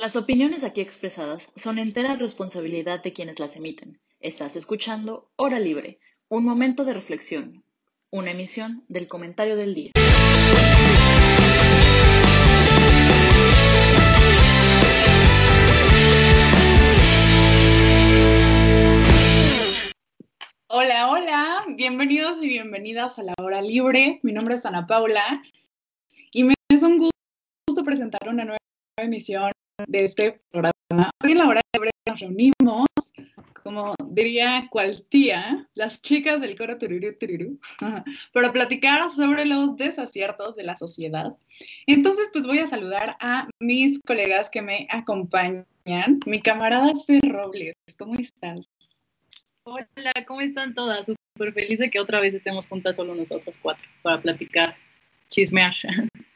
Las opiniones aquí expresadas son entera responsabilidad de quienes las emiten. Estás escuchando Hora Libre, un momento de reflexión, una emisión del comentario del día. Hola, hola, bienvenidos y bienvenidas a la Hora Libre. Mi nombre es Ana Paula y me es un gusto presentar una nueva emisión de este programa. Hoy en la hora libre nos reunimos, como diría cual tía, las chicas del coro tururú tururú, para platicar sobre los desaciertos de la sociedad. Entonces, pues voy a saludar a mis colegas que me acompañan. Mi camarada Fer Robles, ¿cómo estás? Hola, ¿cómo están todas? Súper feliz de que otra vez estemos juntas solo nosotras cuatro para platicar, chismear.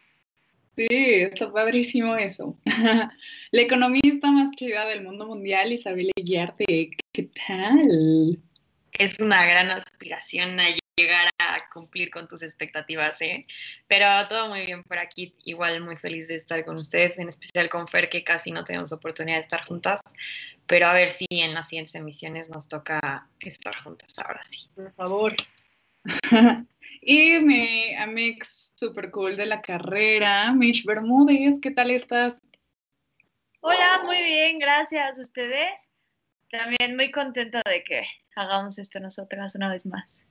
Sí, está padrísimo eso. La economista más chida del mundo mundial, Isabel Guiarte, ¿qué tal? Es una gran aspiración a llegar a cumplir con tus expectativas, ¿eh? Pero todo muy bien por aquí, igual muy feliz de estar con ustedes, en especial con Fer, que casi no tenemos oportunidad de estar juntas, pero a ver si en las siguientes emisiones nos toca estar juntas, ahora sí. Por favor. y mi amix super cool de la carrera, Mish Bermúdez, ¿qué tal estás? Hola, muy bien, gracias. ¿Ustedes? También muy contenta de que hagamos esto nosotras una vez más.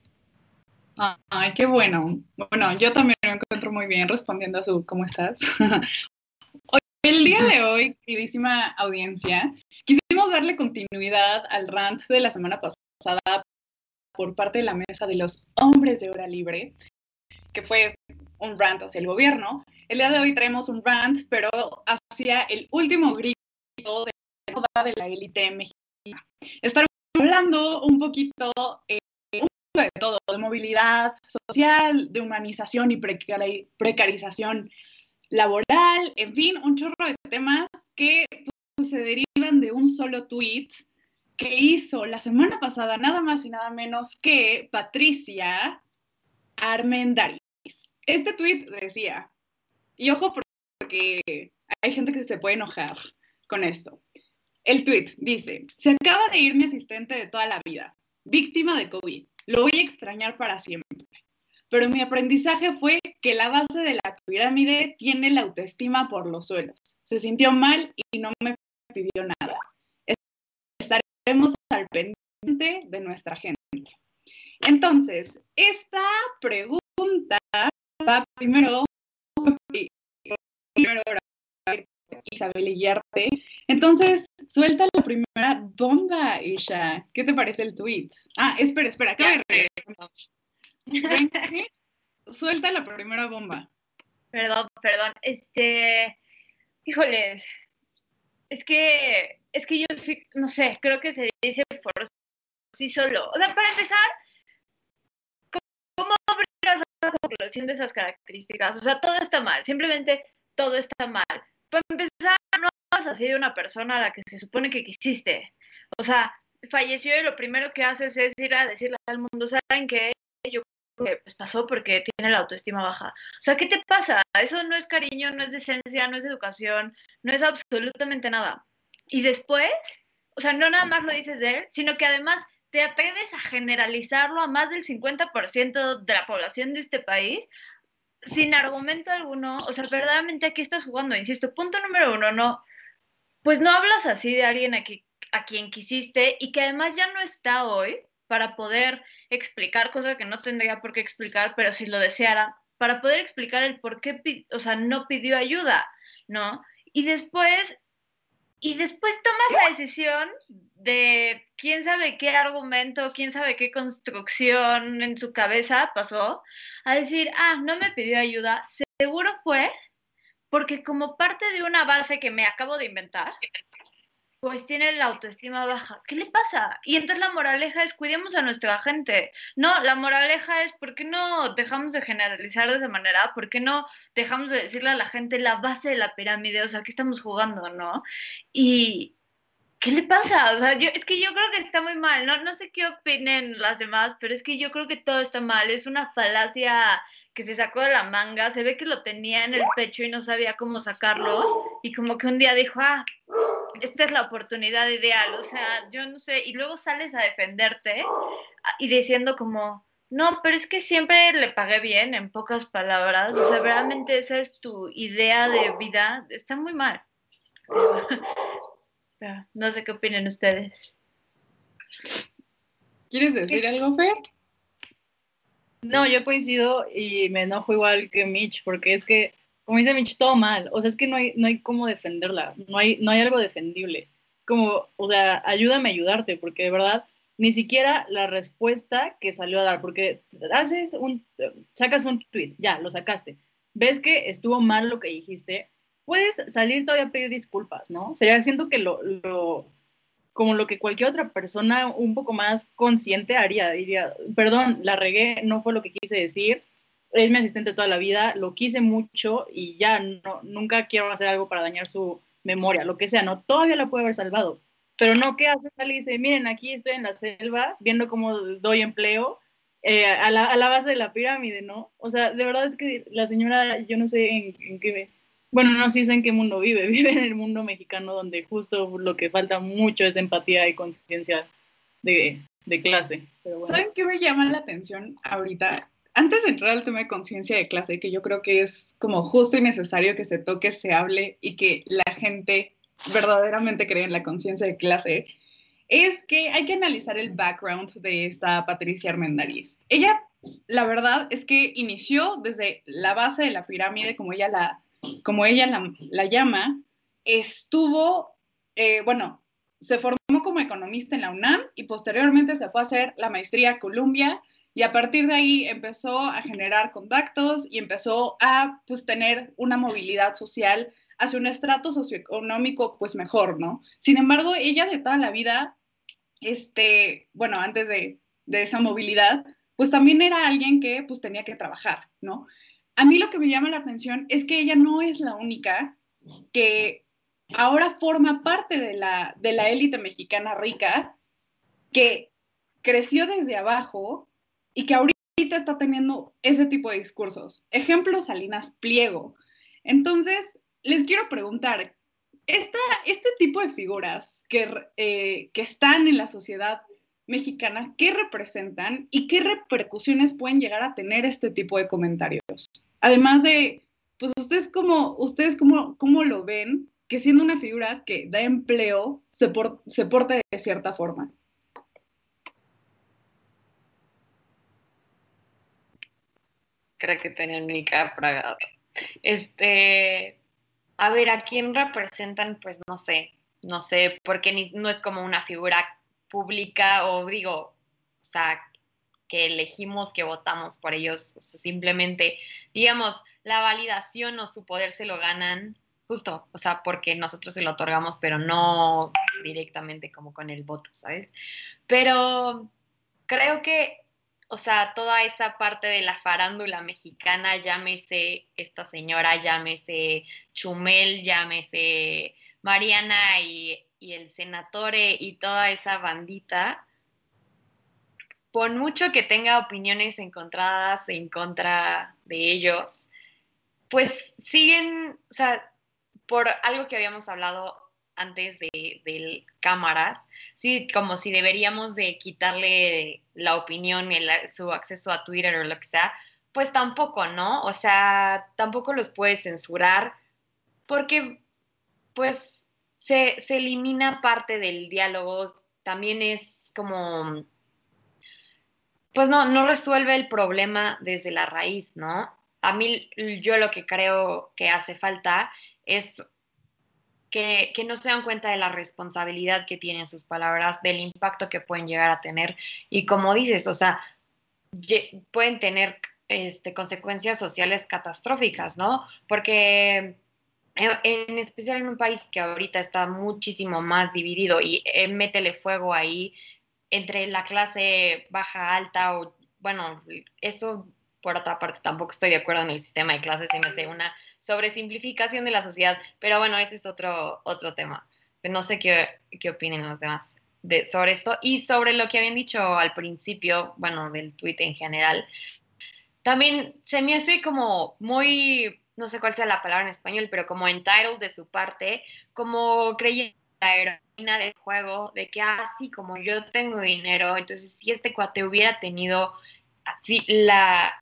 Ay, qué bueno. Bueno, yo también me encuentro muy bien respondiendo a su ¿cómo estás? Hoy, el día de hoy, queridísima audiencia, quisimos darle continuidad al rant de la semana pasada por parte de la mesa de los hombres de hora libre, que fue un rant hacia el gobierno. El día de hoy traemos un rant, pero hacia el último grito de de la élite mexicana. Estaremos hablando un poquito eh, de todo, de movilidad social, de humanización y precarización laboral, en fin, un chorro de temas que pues, se derivan de un solo tweet que hizo la semana pasada nada más y nada menos que Patricia Armendaris. Este tweet decía, y ojo porque hay gente que se puede enojar con esto. El tweet dice, se acaba de ir mi asistente de toda la vida, víctima de COVID. Lo voy a extrañar para siempre. Pero mi aprendizaje fue que la base de la pirámide tiene la autoestima por los suelos. Se sintió mal y no me pidió nada estaremos al pendiente de nuestra gente. Entonces, esta pregunta va primero, primero Isabel Guiarte. Entonces, suelta la primera bomba, Isha. ¿Qué te parece el tweet? Ah, espera, espera, ¿qué Suelta la primera bomba. Perdón, perdón. Este, híjoles, es que es que yo sí, no sé, creo que se dice por sí solo. O sea, para empezar, ¿cómo llegas a la conclusión de esas características? O sea, todo está mal, simplemente todo está mal. Para empezar, no has así de una persona a la que se supone que quisiste. O sea, falleció y lo primero que haces es ir a decirle al mundo, ¿saben qué? Yo que pues, pasó porque tiene la autoestima baja. O sea, ¿qué te pasa? Eso no es cariño, no es decencia, no es educación, no es absolutamente nada. Y después, o sea, no nada más lo dices de él, sino que además te atreves a generalizarlo a más del 50% de la población de este país sin argumento alguno. O sea, verdaderamente aquí estás jugando, insisto. Punto número uno, no, pues no hablas así de alguien a, a quien quisiste y que además ya no está hoy para poder explicar cosas que no tendría por qué explicar, pero si lo deseara, para poder explicar el por qué, o sea, no pidió ayuda, ¿no? Y después y después tomas la decisión de quién sabe qué argumento, quién sabe qué construcción en su cabeza pasó, a decir, ah, no me pidió ayuda, seguro fue porque como parte de una base que me acabo de inventar, pues tiene la autoestima baja. ¿Qué le pasa? Y entonces la moraleja es cuidemos a nuestra gente. No, la moraleja es ¿por qué no dejamos de generalizar de esa manera? ¿Por qué no dejamos de decirle a la gente la base de la pirámide? O sea, ¿qué estamos jugando, no? Y ¿qué le pasa? O sea, es que yo creo que está muy mal. No, no sé qué opinen las demás, pero es que yo creo que todo está mal. Es una falacia que se sacó de la manga. Se ve que lo tenía en el pecho y no sabía cómo sacarlo. Y como que un día dijo, ah, esta es la oportunidad ideal, o sea, yo no sé, y luego sales a defenderte y diciendo como, no, pero es que siempre le pagué bien, en pocas palabras, o sea, realmente esa es tu idea de vida, está muy mal. no sé qué opinan ustedes. ¿Quieres decir algo, Fer? No, yo coincido y me enojo igual que Mitch, porque es que, como dice Mitch, todo mal. O sea, es que no hay, no hay cómo defenderla, no hay, no hay algo defendible. Es como, o sea, ayúdame a ayudarte, porque de verdad, ni siquiera la respuesta que salió a dar, porque haces un, sacas un tweet, ya, lo sacaste. Ves que estuvo mal lo que dijiste, puedes salir todavía a pedir disculpas, ¿no? Sería, siento que lo, lo como lo que cualquier otra persona un poco más consciente haría. Diría, perdón, la regué, no fue lo que quise decir, es mi asistente toda la vida, lo quise mucho y ya no, nunca quiero hacer algo para dañar su memoria, lo que sea, no, todavía la puede haber salvado. Pero no, ¿qué hace? Y dice, miren, aquí estoy en la selva, viendo cómo doy empleo eh, a, la, a, la, base de la pirámide, ¿no? O sea, de verdad es que la señora, yo no sé en, en qué bueno, no sé en qué mundo vive, vive en el mundo mexicano donde justo lo que falta mucho es empatía y conciencia de, de, clase. ¿Saben qué me llama la atención ahorita? Antes de entrar al tema de conciencia de clase, que yo creo que es como justo y necesario que se toque, se hable y que la gente verdaderamente cree en la conciencia de clase, es que hay que analizar el background de esta Patricia Armendariz. Ella, la verdad, es que inició desde la base de la pirámide, como ella la como ella la, llama, estuvo, eh, bueno, se formó como economista en la UNAM y posteriormente se fue a hacer la maestría a Columbia y a partir de ahí empezó a generar contactos y empezó a pues tener una movilidad social hacia un estrato socioeconómico pues mejor, ¿no? Sin embargo, ella de toda la vida, este, bueno, antes de, de esa movilidad, pues también era alguien que pues tenía que trabajar, ¿no? a mí lo que me llama la atención es que ella no es la única que ahora forma parte de la, de la élite mexicana rica, que creció desde abajo y que ahorita está teniendo ese tipo de discursos. Ejemplo, Salinas Pliego. Entonces, les quiero preguntar, esta, este tipo de figuras que, eh, que están en la sociedad mexicana, ¿qué representan y qué repercusiones pueden llegar a tener este tipo de comentarios? Además de, pues ustedes como, ustedes cómo, cómo lo ven, que siendo una figura que da empleo, se, por, se porta de cierta forma. Creo que tenía el mica Este, a ver, ¿a quién representan? Pues no sé, no sé, porque no es como una figura pública o digo, o sea, que elegimos, que votamos por ellos, simplemente, digamos, la validación o su poder se lo ganan justo, o sea, porque nosotros se lo otorgamos, pero no directamente como con el voto, ¿sabes? Pero creo que, o sea, toda esa parte de la farándula mexicana, llámese esta señora, llámese Chumel, llámese Mariana y y el senatore y toda esa bandita, por mucho que tenga opiniones encontradas en contra de ellos, pues siguen, o sea, por algo que habíamos hablado antes de, cámaras, sí, como si deberíamos de quitarle la opinión y su acceso a Twitter o lo que sea, pues tampoco, ¿no? O sea, tampoco los puedes censurar porque, pues, se, elimina parte del diálogo, también es como, pues no, no resuelve el problema desde la raíz, ¿no? A mí yo lo que creo que hace falta es que, no se dan cuenta de la responsabilidad que tienen sus palabras, del impacto que pueden llegar a tener. Y como dices, o sea, pueden tener este, consecuencias sociales catastróficas, ¿no? Porque en especial en un país que ahorita está muchísimo más dividido y eh, métele fuego ahí entre la clase baja, alta o, bueno, eso por otra parte tampoco estoy de acuerdo en el sistema de clases, se me hace una sobresimplificación de la sociedad, pero bueno, ese es otro, otro tema. No sé qué, qué opinen los demás de, sobre esto y sobre lo que habían dicho al principio, bueno, del tweet en general. También se me hace como muy no sé cuál sea la palabra en español, pero como entitled de su parte, como creyendo la heroína del juego, de que así como yo tengo dinero, entonces si este cuate hubiera tenido así la,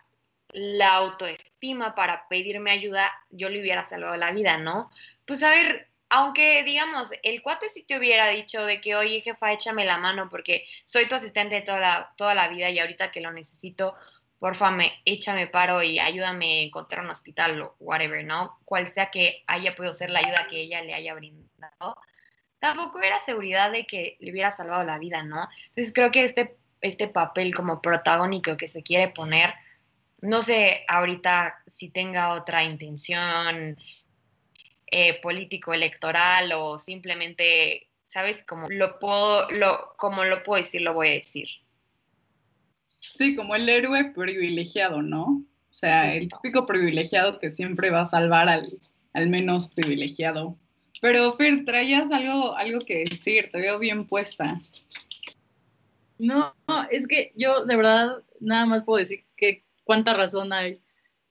la autoestima para pedirme ayuda, yo le hubiera salvado la vida, ¿no? Pues a ver, aunque digamos, el cuate sí te hubiera dicho de que, oye, jefa, échame la mano porque soy tu asistente toda la, toda la vida y ahorita que lo necesito, porfa, me, échame paro y ayúdame a encontrar un hospital o whatever, ¿no? Cual sea que haya podido ser la ayuda que ella le haya brindado. Tampoco era seguridad de que le hubiera salvado la vida, ¿no? Entonces creo que este, este papel como protagónico que se quiere poner, no sé ahorita si tenga otra intención eh, político electoral o simplemente, ¿sabes? Como lo puedo, lo, como lo puedo decir, lo voy a decir. Sí, como el héroe privilegiado, ¿no? O sea, el típico privilegiado que siempre va a salvar al, al menos privilegiado. Pero Fer, traías algo, algo que decir, te veo bien puesta. No, es que yo de verdad nada más puedo decir que cuánta razón hay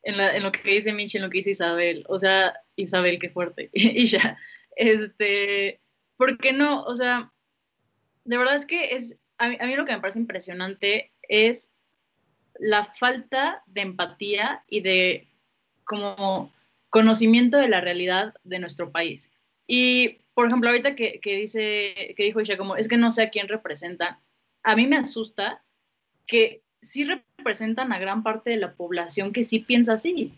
en, la, en lo que dice Michi, en lo que dice Isabel. O sea, Isabel, qué fuerte. y ya, este, ¿por qué no? O sea, de verdad es que es, a mí, a mí lo que me parece impresionante es la falta de empatía y de como conocimiento de la realidad de nuestro país. Y, por ejemplo, ahorita que, que dice, que dijo ella como, es que no sé a quién representa, a mí me asusta que sí representan a gran parte de la población que sí piensa así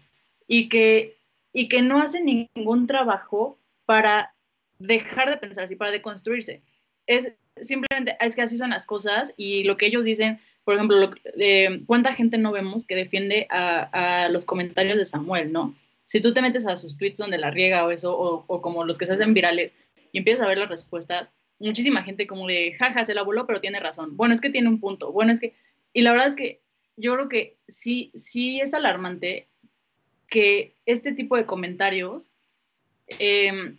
y que, y que no hace ningún trabajo para dejar de pensar así, para deconstruirse. Es simplemente, es que así son las cosas y lo que ellos dicen, por ejemplo, eh, ¿cuánta gente no vemos que defiende a, los comentarios de Samuel, no? Si tú te metes a sus tweets donde la riega o eso, o, o, como los que se hacen virales, y empiezas a ver las respuestas, muchísima gente como de, jaja, se la voló, pero tiene razón. Bueno, es que tiene un punto. Bueno, es que, y la verdad es que yo creo que sí, sí es alarmante que este tipo de comentarios eh,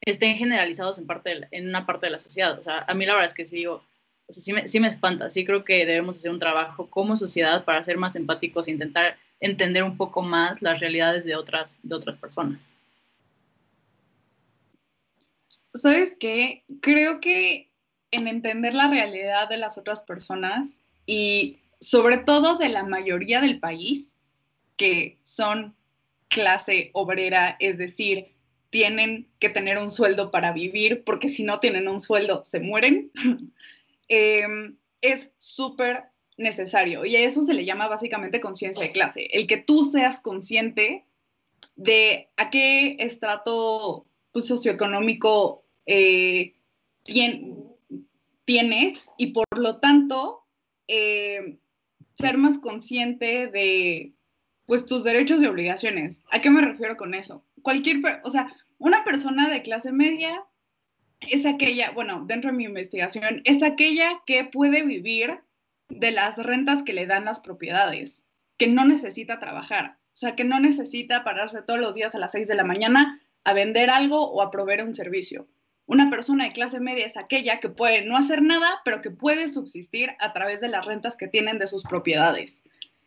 estén generalizados en, parte la, en una parte de la sociedad. O sea, a mí la verdad es que sí digo, o sea, sí me, sí me espanta, sí creo que debemos hacer un trabajo como sociedad para ser más empáticos e intentar entender un poco más las realidades de otras, de otras personas. ¿Sabes qué? Creo que en entender la realidad de las otras personas y sobre todo de la mayoría del país, que son clase obrera, es decir, tienen que tener un sueldo para vivir, porque si no tienen un sueldo se mueren, eh, es súper necesario. Y a eso se le llama básicamente conciencia de clase, el que tú seas consciente de a qué estrato pues, socioeconómico eh, tien, tienes y por lo tanto eh, ser más consciente de pues tus derechos y obligaciones. ¿A qué me refiero con eso? Cualquier, o sea, una persona de clase media es aquella, bueno, dentro de mi investigación, es aquella que puede vivir de las rentas que le dan las propiedades, que no necesita trabajar, o sea, que no necesita pararse todos los días a las 6 de la mañana a vender algo o a proveer un servicio. Una persona de clase media es aquella que puede no hacer nada, pero que puede subsistir a través de las rentas que tienen de sus propiedades.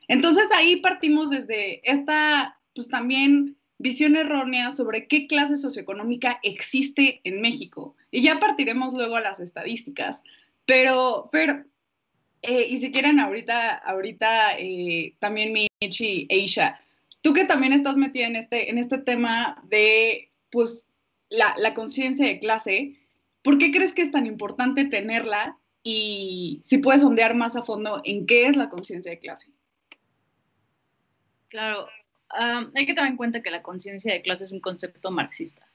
Entonces ahí partimos desde esta, pues también visión errónea sobre qué clase socioeconómica existe en México. Y ya partiremos luego a las estadísticas. Pero, pero eh, y si quieren ahorita, ahorita eh, también Michi e Isha, tú que también estás metida en este, en este tema de, pues, la, conciencia de clase, ¿por qué crees que es tan importante tenerla? Y si puedes sondear más a fondo en qué es la conciencia de clase. Claro, hay que tener en cuenta que la conciencia de clase es un concepto marxista.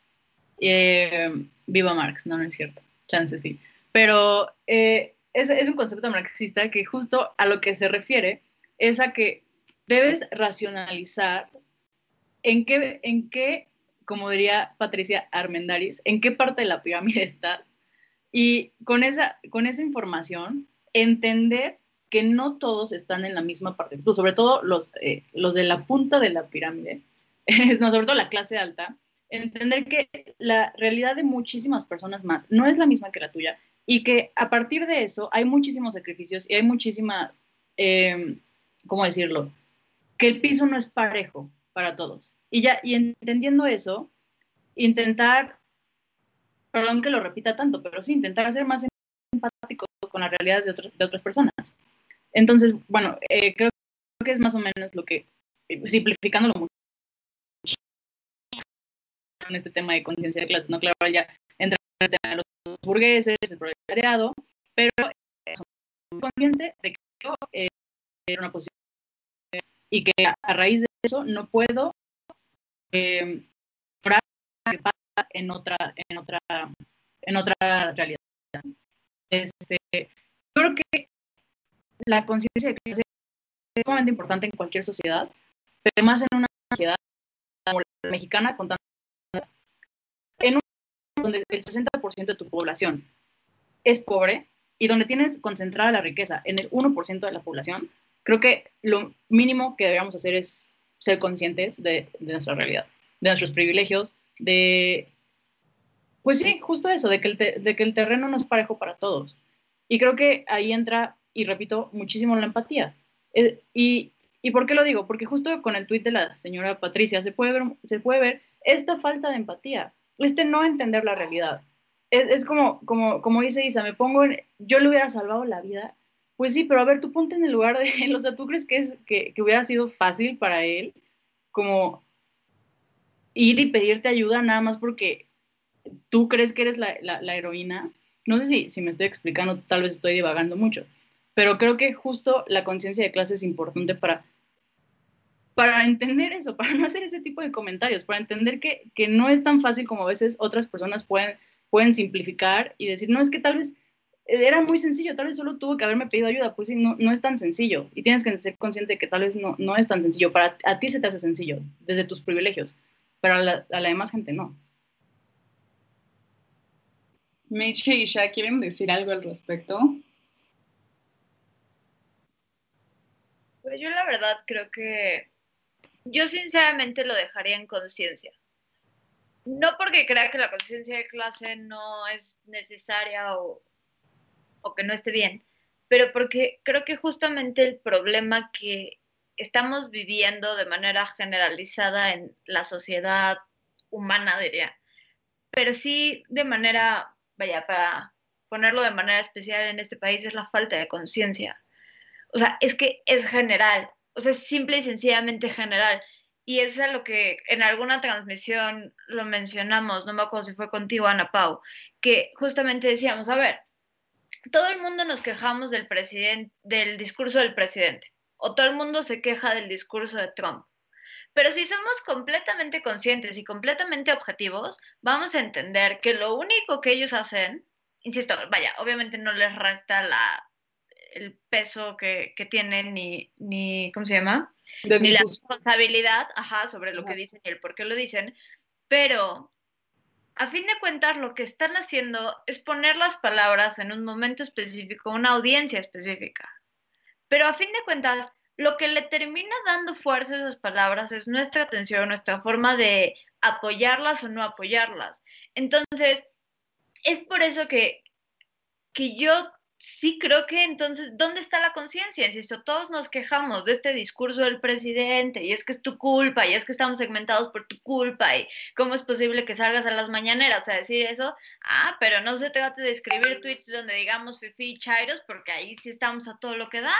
Eh, viva Marx, no, no es cierto, chance sí. Pero eh, es, es un concepto marxista que justo a lo que se refiere es a que debes racionalizar en qué, en qué como diría Patricia Armendaris, en qué parte de la pirámide está y con esa, con esa información entender que no todos están en la misma parte, sobre todo los, eh, los de la punta de la pirámide, no, sobre todo la clase alta, entender que la realidad de muchísimas personas más no es la misma que la tuya y que a partir de eso hay muchísimos sacrificios y hay muchísima, eh, ¿cómo decirlo? Que el piso no es parejo para todos. Y ya, y entendiendo eso, intentar perdón que lo repita tanto, pero sí intentar ser más empático con las realidades de, de otras personas. Entonces, bueno, eh, creo que es más o menos lo que, simplificándolo mucho, en este tema de conciencia de clase, no claro, ya entra el tema de los burgueses, el proletariado, pero soy consciente de que yo eh, era una posición y que a, raíz de eso no puedo eh, que pasa en otra, en otra, en otra realidad. Este, creo que la conciencia de clase es sumamente importante en cualquier sociedad, pero más en una sociedad como la mexicana, con en un donde el 60% de tu población es pobre y donde tienes concentrada la riqueza en el 1% de la población, creo que lo mínimo que deberíamos hacer es ser conscientes de, de nuestra realidad, de nuestros privilegios, de, pues sí, justo eso, de que, el de que el terreno no es parejo para todos. Y creo que ahí entra, y repito, muchísimo la empatía. Eh, y, y, por qué lo digo? Porque justo con el tuit de la señora Patricia se puede ver, se puede ver esta falta de empatía, este no entender la realidad. Es, es como, como, como dice Isa, me pongo, en, yo le hubiera salvado la vida. Pues sí, pero a ver, tú ponte en el lugar de él, o sea, ¿tú crees que, es, que, que hubiera sido fácil para él como ir y pedirte ayuda nada más porque tú crees que eres la, la, heroína. No sé si, si, me estoy explicando, tal vez estoy divagando mucho, pero creo que justo la conciencia de clase es importante para, para entender eso, para no hacer ese tipo de comentarios, para entender que, que no es tan fácil como a veces otras personas pueden, pueden simplificar y decir, no, es que tal vez era muy sencillo, tal vez solo tuvo que haberme pedido ayuda, pues sí, no, no es tan sencillo. Y tienes que ser consciente de que tal vez no, no es tan sencillo. Para a ti se te hace sencillo, desde tus privilegios pero a la, a la demás gente no. Mitch y Isha, ¿quieren decir algo al respecto? Pues yo la verdad creo que yo sinceramente lo dejaría en conciencia. No porque crea que la conciencia de clase no es necesaria o, o, que no esté bien, pero porque creo que justamente el problema que estamos viviendo de manera generalizada en la sociedad humana, diría. Pero sí de manera, vaya, para ponerlo de manera especial en este país, es la falta de conciencia. O sea, es que es general, o sea, es simple y sencillamente general. Y es a lo que en alguna transmisión lo mencionamos, no me acuerdo si fue contigo, Ana Pau, que justamente decíamos, a ver, todo el mundo nos quejamos del presidente, del discurso del presidente o todo el mundo se queja del discurso de Trump. Pero si somos completamente conscientes y completamente objetivos, vamos a entender que lo único que ellos hacen, insisto, vaya, obviamente no les resta la, el peso que, que tienen ni, ni, ¿cómo se llama? De ni la responsabilidad, ajá, sobre lo que dicen y el por qué lo dicen, pero a fin de cuentas lo que están haciendo es poner las palabras en un momento específico, una audiencia específica. Pero a fin de cuentas, lo que le termina dando fuerza a esas palabras es nuestra atención, nuestra forma de apoyarlas o no apoyarlas. Entonces, es por eso que, que yo sí creo que entonces, ¿dónde está la conciencia? Insisto, todos nos quejamos de este discurso del presidente y es que es tu culpa y es que estamos segmentados por tu culpa y cómo es posible que salgas a las mañaneras a decir eso. Ah, pero no se trate de escribir tweets donde digamos fifi y chairos porque ahí sí estamos a todo lo que da.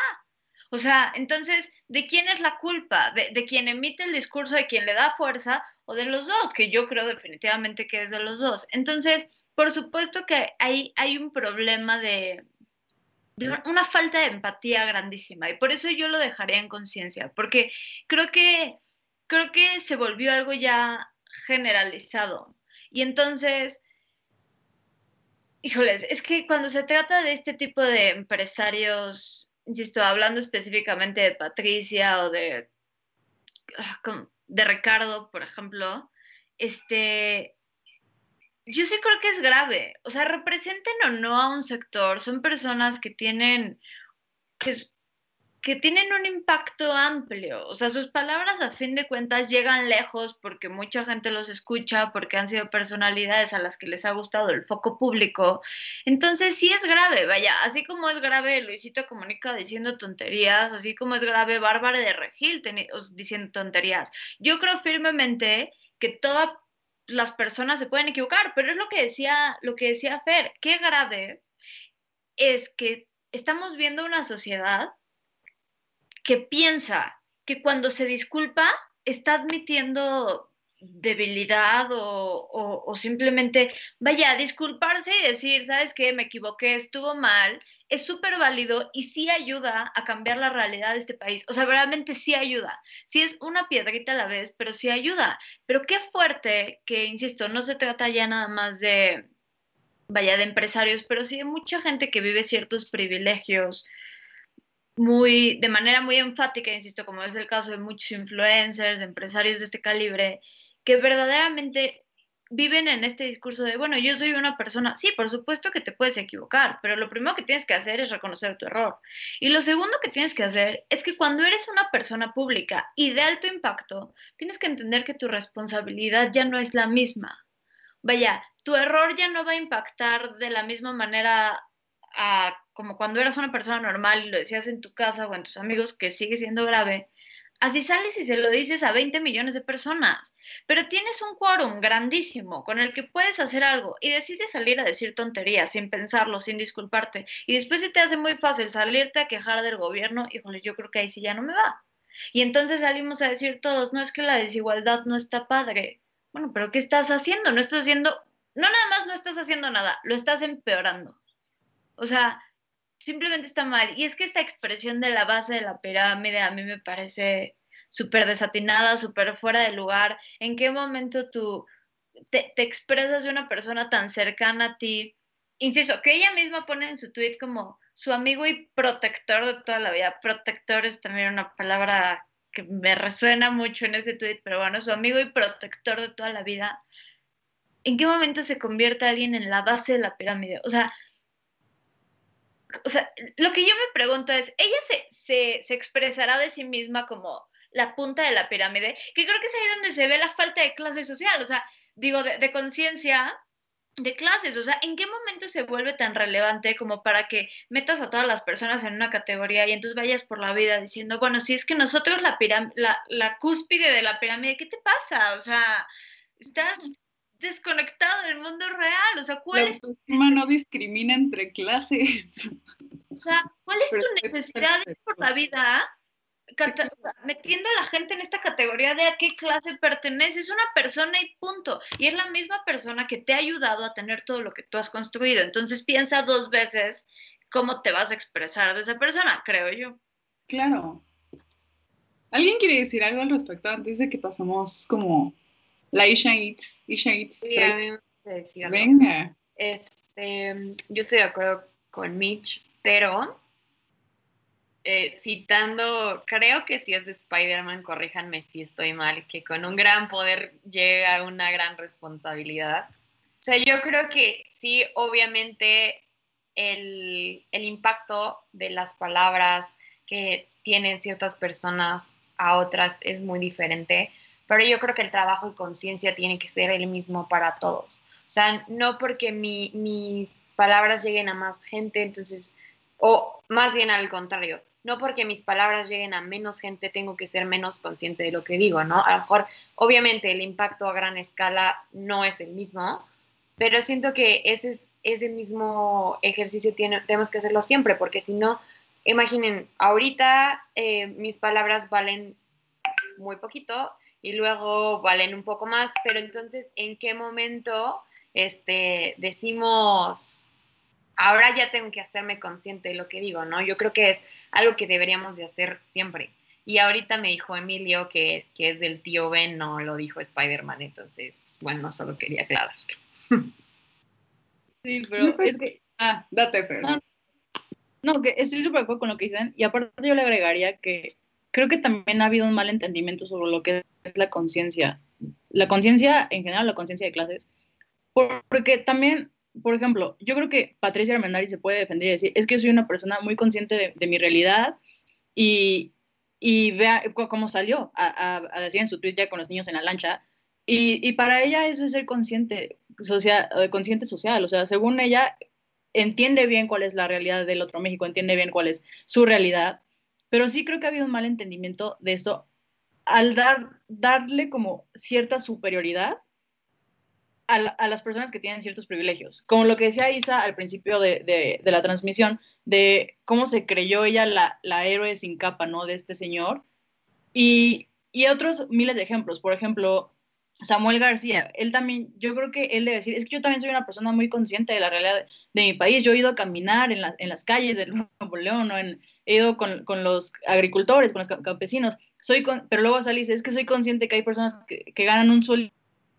O sea, entonces, ¿de quién es la culpa? ¿De, ¿De, quien emite el discurso, de quien le da fuerza o de los dos? Que yo creo definitivamente que es de los dos. Entonces, por supuesto que hay, hay un problema de, de una falta de empatía grandísima y por eso yo lo dejaría en conciencia, porque creo que, creo que se volvió algo ya generalizado. Y entonces, híjoles, es que cuando se trata de este tipo de empresarios insisto, hablando específicamente de Patricia o de, ah, de Ricardo, por ejemplo, este, yo sí creo que es grave. O sea, representen o no a un sector, son personas que tienen, que, que tienen un impacto amplio. O sea, sus palabras a fin de cuentas llegan lejos porque mucha gente los escucha, porque han sido personalidades a las que les ha gustado el foco público. Entonces sí es grave, vaya, así como es grave Luisito Comunica diciendo tonterías, así como es grave Bárbara de Regil diciendo tonterías. Yo creo firmemente que toda las personas se pueden equivocar, pero es lo que decía, lo que decía Fer, qué grave es que estamos viendo una sociedad que piensa que cuando se disculpa está admitiendo debilidad o, simplemente, vaya, disculparse y decir, sabes qué, me equivoqué, estuvo mal, es súper válido y sí ayuda a cambiar la realidad de este país. O sea, realmente sí ayuda. Sí es una piedrita a la vez, pero sí ayuda. Pero qué fuerte que, insisto, no se trata ya nada más de, vaya, de empresarios, pero sí de mucha gente que vive ciertos privilegios muy, de manera muy enfática, insisto, como es el caso de muchos influencers, de empresarios de este calibre, que verdaderamente viven en este discurso de, bueno, yo soy una persona, sí, por supuesto que te puedes equivocar, pero lo primero que tienes que hacer es reconocer tu error. Y lo segundo que tienes que hacer es que cuando eres una persona pública y de alto impacto, tienes que entender que tu responsabilidad ya no es la misma. Vaya, tu error ya no va a impactar de la misma manera a, como cuando eras una persona normal y lo decías en tu casa o en tus amigos, que sigue siendo grave, Así sales y se lo dices a 20 millones de personas, pero tienes un quórum grandísimo con el que puedes hacer algo y decides salir a decir tonterías sin pensarlo, sin disculparte, y después se te hace muy fácil salirte a quejar del gobierno, híjole, yo creo que ahí sí ya no me va. Y entonces salimos a decir todos, no es que la desigualdad no está padre. Bueno, pero ¿qué estás haciendo? No estás haciendo, no nada más no estás haciendo nada, lo estás empeorando. O sea, simplemente está mal. Y es que esta expresión de la base de la pirámide a mí me parece súper desatinada, súper fuera de lugar. ¿En qué momento tú te, expresas de una persona tan cercana a ti? Insisto, que ella misma pone en su tweet como su amigo y protector de toda la vida. Protector es también una palabra que me resuena mucho en ese tweet, pero bueno, su amigo y protector de toda la vida. ¿En qué momento se convierte alguien en la base de la pirámide? O sea, o sea, lo que yo me pregunto es, ¿ella se, se, expresará de sí misma como la punta de la pirámide? Que creo que es ahí donde se ve la falta de clase social, o sea, digo, de, conciencia de clases, o sea, ¿en qué momento se vuelve tan relevante como para que metas a todas las personas en una categoría y entonces vayas por la vida diciendo, bueno, si es que nosotros la, la, la cúspide de la pirámide, ¿qué te pasa? O sea, estás desconectado del mundo real. O sea, ¿cuál es tu no discrimina entre clases. O sea, ¿cuál es tu necesidad por la vida? metiendo a la gente en esta categoría de a qué clase pertenece, es una persona y punto. Y es la misma persona que te ha ayudado a tener todo lo que tú has construido. Entonces piensa dos veces cómo te vas a expresar de esa persona, creo yo. Claro. ¿Alguien quiere decir algo al respecto antes de que pasamos como la Isha Eats, Isha Eats sí, Venga. Este, yo estoy de acuerdo con Mitch, pero eh, citando, creo que si es de Spider-Man, corríjanme si estoy mal, que con un gran poder llega una gran responsabilidad. O sea, yo creo que sí, obviamente el, el impacto de las palabras que tienen ciertas personas a otras es muy diferente, pero yo creo que el trabajo y conciencia tiene que ser el mismo para todos. O sea, no porque mis palabras lleguen a más gente, entonces, o más bien al contrario, no porque mis palabras lleguen a menos gente tengo que ser menos consciente de lo que digo, ¿no? A lo mejor, obviamente, el impacto a gran escala no es el mismo, pero siento que ese, ese mismo ejercicio tenemos que hacerlo siempre, porque si no, imaginen, ahorita eh, mis palabras valen muy poquito y luego valen un poco más, pero entonces, ¿en qué momento este, decimos, ahora ya tengo que hacerme consciente de lo que digo, ¿no? Yo creo que es algo que deberíamos de hacer siempre. Y ahorita me dijo Emilio que, que es del tío Ben, no lo dijo Spider-Man, entonces, bueno, solo quería aclarar. Sí, pero es que... Ah, date, Fer. No, no, que estoy súper de acuerdo con lo que dicen, y aparte yo le agregaría que creo que también ha habido un mal entendimiento sobre lo que es la conciencia. La conciencia, en general, la conciencia de clases. Porque también, por ejemplo, yo creo que Patricia Armendari se puede defender y decir, es que yo soy una persona muy consciente de, mi realidad y, y vea cómo salió a, a, decir en su tweet ya con los niños en la lancha. Y, y para ella eso es ser consciente social, eh, consciente social. O sea, según ella, entiende bien cuál es la realidad del otro México, entiende bien cuál es su realidad pero sí creo que ha habido un mal entendimiento de esto al dar, darle como cierta superioridad a, a las personas que tienen ciertos privilegios. Como lo que decía Isa al principio de, de- de la transmisión, de cómo se creyó ella la, la héroe sin capa, ¿no? De este señor. Y, y otros miles de ejemplos. Por ejemplo, Samuel García, él también, yo creo que él debe decir, es que yo también soy una persona muy consciente de la realidad de, mi país. Yo he ido a caminar en, en las calles del Nuevo León. En- he ido con, los agricultores, con los ca- campesinos. Soy con- pero luego dice, es que soy consciente que hay personas que, ganan un sueldo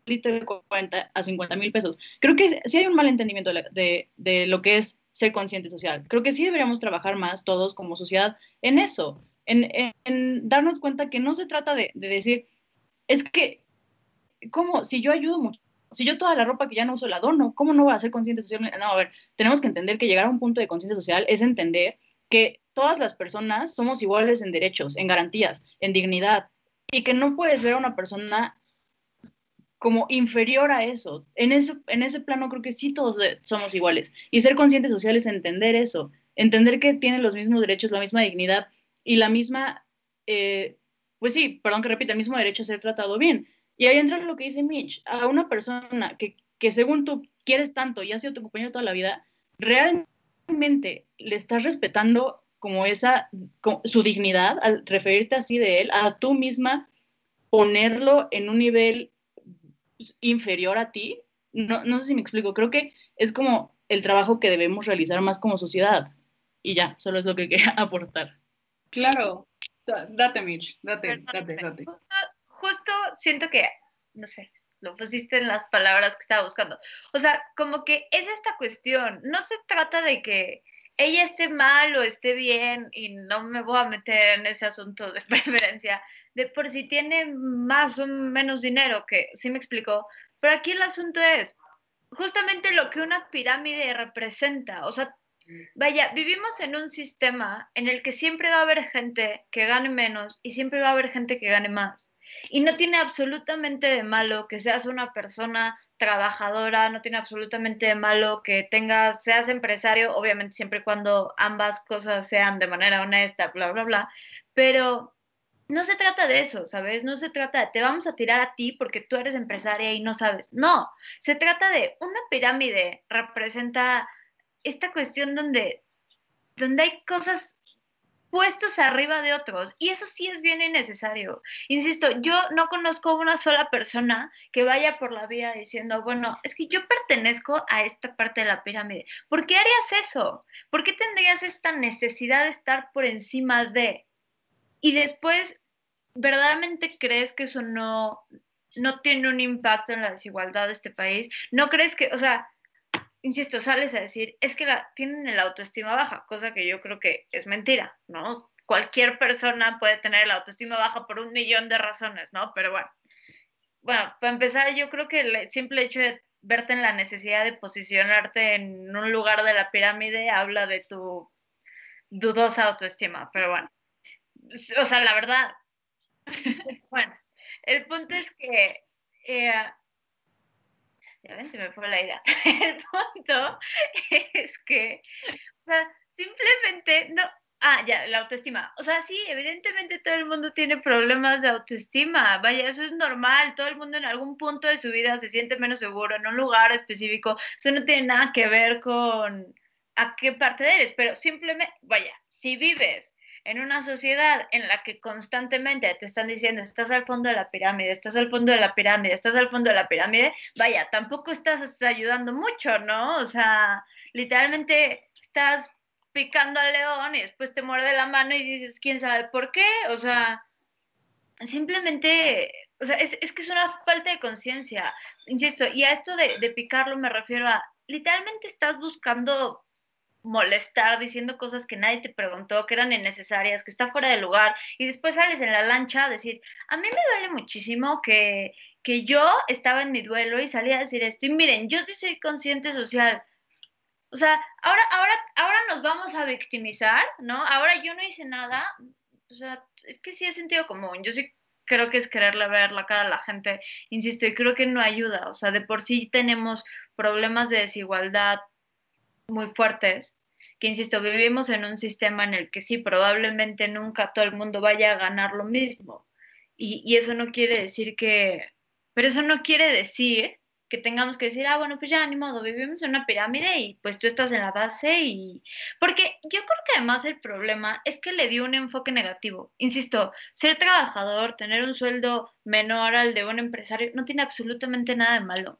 de 40 a 50 mil pesos. Creo que sí hay un mal entendimiento de, de- lo que es ser consciente social. Creo que sí deberíamos trabajar más todos como sociedad en eso, en, darnos cuenta que no se trata de decir, es que, ¿cómo? Si yo ayudo mucho, si yo toda la ropa que ya no uso la dono, ¿cómo no voy a ser consciente social? No, a ver, tenemos que entender que llegar a un punto de conciencia social es entender que todas las personas somos iguales en derechos, en garantías, en dignidad, y que no puedes ver a una persona como inferior a eso. En ese, en ese plano creo que sí todos somos iguales. Y ser consciente social es entender eso, entender que tienen los mismos derechos, la misma dignidad y la misma, eh, pues sí, perdón que repita, el mismo derecho a ser tratado bien. Y ahí entra lo que dice Mitch, a una persona que, que según tú quieres tanto y ha sido tu compañero toda la vida, realmente le estás respetando como esa, como su dignidad al referirte así de él, a tú misma ponerlo en un nivel inferior a ti. No, no sé si me explico, creo que es como el trabajo que debemos realizar más como sociedad. Y ya, solo es lo que quería aportar. Claro. Da- Date, Mitch. Date, date, date. Justo, siento que, no sé, lo pusiste en las palabras que estaba buscando. O sea, como que es esta cuestión. No se trata de que ella esté mal o esté bien y no me voy a meter en ese asunto de preferencia, de por si tiene más o menos dinero, que sí me explicó. Pero aquí el asunto es justamente lo que una pirámide representa. O sea, Vaya, vivimos en un sistema en el que siempre va a haber gente que gane menos y siempre va a haber gente que gane más. Y no tiene absolutamente de malo que seas una persona trabajadora, no tiene absolutamente de malo que tengas, seas empresario, obviamente siempre y cuando ambas cosas sean de manera honesta, bla, bla, bla. Pero no se trata de eso, ¿sabes? No se trata de te vamos a tirar a ti porque tú eres empresaria y no sabes. No, se trata de una pirámide, representa esta cuestión donde, donde hay cosas puestos arriba de otros y eso sí es bien innecesario. Insisto, yo no conozco una sola persona que vaya por la vida diciendo, bueno, es que yo pertenezco a esta parte de la pirámide. ¿Por qué harías eso? ¿Por qué tendrías esta necesidad de estar por encima de? Y después, ¿verdaderamente crees que eso no, no tiene un impacto en la desigualdad de este país? ¿No crees que, o sea, insisto, sales a decir, es que la, tienen el autoestima baja, cosa que yo creo que es mentira, ¿no? Cualquier persona puede tener el autoestima baja por un millón de razones, ¿no? Pero bueno, bueno, para empezar, yo creo que el simple hecho de verte en la necesidad de posicionarte en un lugar de la pirámide habla de tu dudosa autoestima, pero bueno, o sea, la verdad, bueno, el punto es que eh, ya ven, se me fue la idea. El punto es que, o sea, simplemente no. Ah, ya, la autoestima. O sea, sí, evidentemente todo el mundo tiene problemas de autoestima. Vaya, eso es normal. Todo el mundo en algún punto de su vida se siente menos seguro en un lugar específico. Eso no tiene nada que ver con a qué parte eres, pero simplemente, vaya, si vives en una sociedad en la que constantemente te están diciendo, estás al fondo de la pirámide, estás al fondo de la pirámide, estás al fondo de la pirámide, vaya, tampoco estás ayudando mucho, ¿no? O sea, literalmente estás picando al león y después te muerde la mano y dices, ¿quién sabe por qué? O sea, simplemente, o sea, es, es que es una falta de conciencia, insisto, y a esto de, de picarlo me refiero a, literalmente estás buscando molestar diciendo cosas que nadie te preguntó, que eran innecesarias, que está fuera de lugar, y después sales en la lancha a decir, a mí me duele muchísimo que, que yo estaba en mi duelo y salí a decir esto, y miren, yo sí soy consciente social. O sea, ahora, ahora, ahora nos vamos a victimizar, ¿no? Ahora yo no hice nada. O sea, es que sí es sentido común. Yo sí creo que es quererle ver la cara a la gente, insisto, y creo que no ayuda. O sea, de por sí tenemos problemas de desigualdad muy fuertes, que insisto, vivimos en un sistema en el que sí, probablemente nunca todo el mundo vaya a ganar lo mismo. Y, y, eso no quiere decir que, pero eso no quiere decir que tengamos que decir, ah, bueno, pues ya, ni modo, vivimos en una pirámide y pues tú estás en la base y... Porque yo creo que además el problema es que le dio un enfoque negativo. Insisto, ser trabajador, tener un sueldo menor al de un empresario, no tiene absolutamente nada de malo.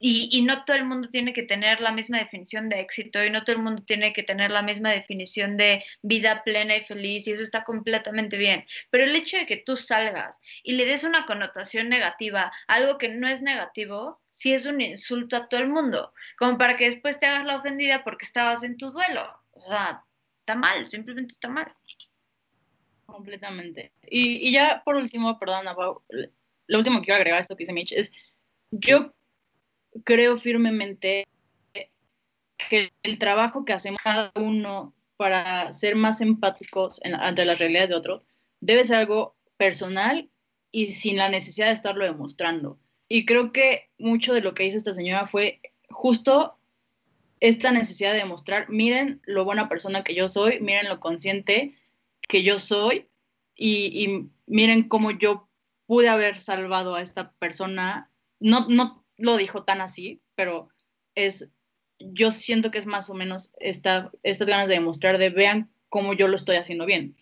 Y, no todo el mundo tiene que tener la misma definición de éxito y no todo el mundo tiene que tener la misma definición de vida plena y feliz y eso está completamente bien. Pero el hecho de que tú salgas y le des una connotación negativa algo que no es negativo, sí es un insulto a todo el mundo, como para que después te hagas la ofendida porque estabas en tu duelo. O sea, está mal, simplemente está mal. Completamente. Y, y ya por último, perdón, lo último que quiero agregar a esto que dice Mitch es, yo creo firmemente que el trabajo que hacemos cada uno para ser más empáticos ante las realidades de otros debe ser algo personal y sin la necesidad de estarlo demostrando. Y creo que mucho de lo que hizo esta señora fue justo esta necesidad de demostrar, miren lo buena persona que yo soy, miren lo consciente que yo soy y, y miren cómo yo pude haber salvado a esta persona, no, no lo dijo tan así, pero es, yo siento que es más o menos esta, estas ganas de demostrar, de vean cómo yo lo estoy haciendo bien.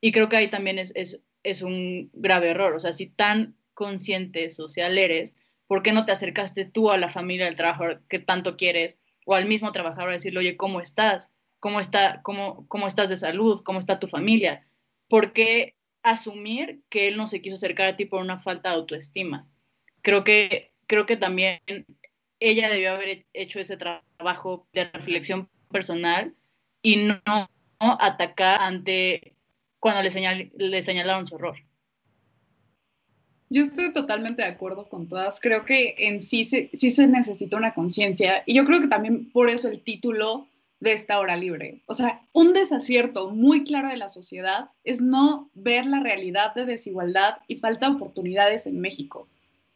Y creo que ahí también es, es, es un grave error. O sea, si tan consciente social eres, ¿por qué no te acercaste tú a la familia del trabajador que tanto quieres o al mismo trabajador a decirle, oye, ¿cómo estás? ¿Cómo, está, cómo, cómo estás de salud? ¿Cómo está tu familia? ¿Por qué asumir que él no se quiso acercar a ti por una falta de autoestima? Creo que creo que también ella debió haber hecho ese trabajo de reflexión personal y no, atacar ante cuando le, señalaron su error. Yo estoy totalmente de acuerdo con todas. Creo que en sí se, sí se necesita una conciencia y yo creo que también por eso el título de esta hora libre. O sea, un desacierto muy claro de la sociedad es no ver la realidad de desigualdad y falta de oportunidades en México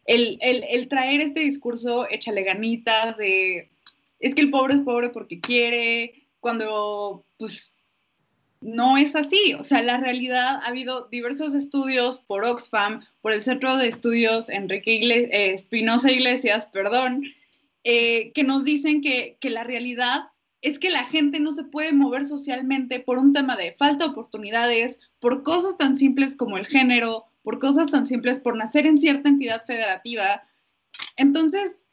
el, traer este discurso, échale ganitas, de es que el pobre es pobre porque quiere, cuando pues no es así. O sea, la realidad, ha habido diversos estudios por Oxfam, por el Centro de Estudios Enrique eh, Espinosa Iglesias, perdón, eh, que nos dicen que, que la realidad es que la gente no se puede mover socialmente por un tema de falta de oportunidades, por cosas tan simples como el género, por cosas tan simples, por nacer en cierta entidad federativa. Entonces,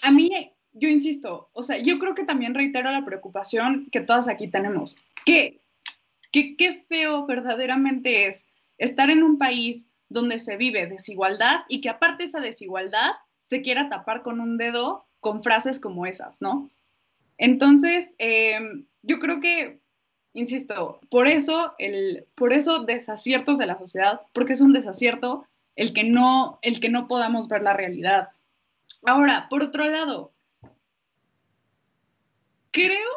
a mí, yo insisto, o sea, yo creo que también reitero la preocupación que todas aquí tenemos. Que, qué feo verdaderamente es estar en un país donde se vive desigualdad y que aparte esa desigualdad se quiera tapar con un dedo con frases como esas, ¿no? Entonces, em, yo creo que insisto, por eso, el, por eso desaciertos de la sociedad, porque es un desacierto el que no, el que no podamos ver la realidad. Ahora, por otro lado, creo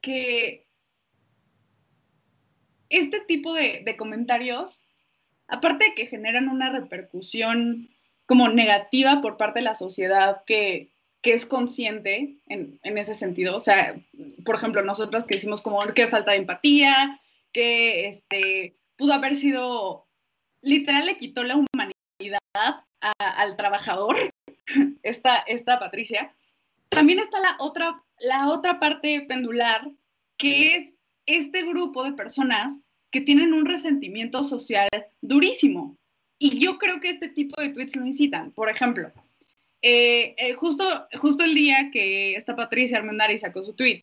que este tipo de, de comentarios, aparte de que generan una repercusión como negativa por parte de la sociedad que, que es consciente en, ese sentido. O sea, por ejemplo, nosotras que decimos como que falta de empatía, que este, pudo haber sido, literal le quitó la humanidad al trabajador, esta, esta Patricia. También está la otra, la otra parte pendular, que es este grupo de personas que tienen un resentimiento social durísimo. Y yo creo que este tipo de tweets lo incitan. Por ejemplo, eh, eh, justo, justo el día que esta Patricia Armendari sacó su tweet,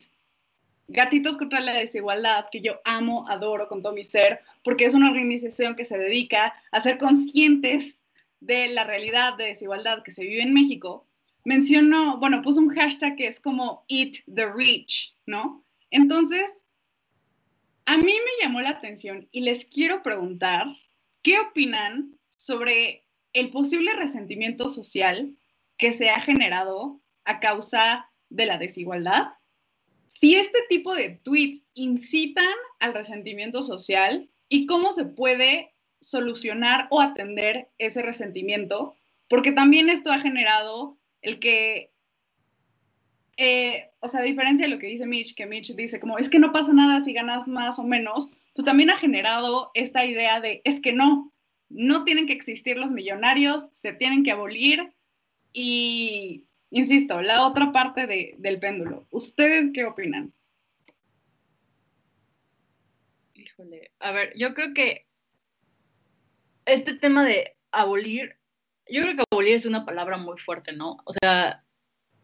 Gatitos contra la desigualdad, que yo amo, adoro con todo mi ser, porque es una organización que se dedica a ser conscientes de la realidad de desigualdad que se vive en México, mencionó, bueno, puso un hashtag que es como Eat the Rich, ¿no? Entonces, a mí me llamó la atención y les quiero preguntar, ¿qué opinan sobre el posible resentimiento social que se ha generado a causa de la desigualdad. Si este tipo de tweets incitan al resentimiento social y cómo se puede solucionar o atender ese resentimiento, porque también esto ha generado el que, eh, o sea, a diferencia de lo que dice Mitch, que Mitch dice como, es que no pasa nada si ganas más o menos, pues también ha generado esta idea de, es que no, no tienen que existir los millonarios, se tienen que abolir y, insisto, la otra parte de- del péndulo. ¿Ustedes qué opinan? Híjole, a ver, yo creo que este tema de abolir, yo creo que abolir es una palabra muy fuerte, ¿no? O sea,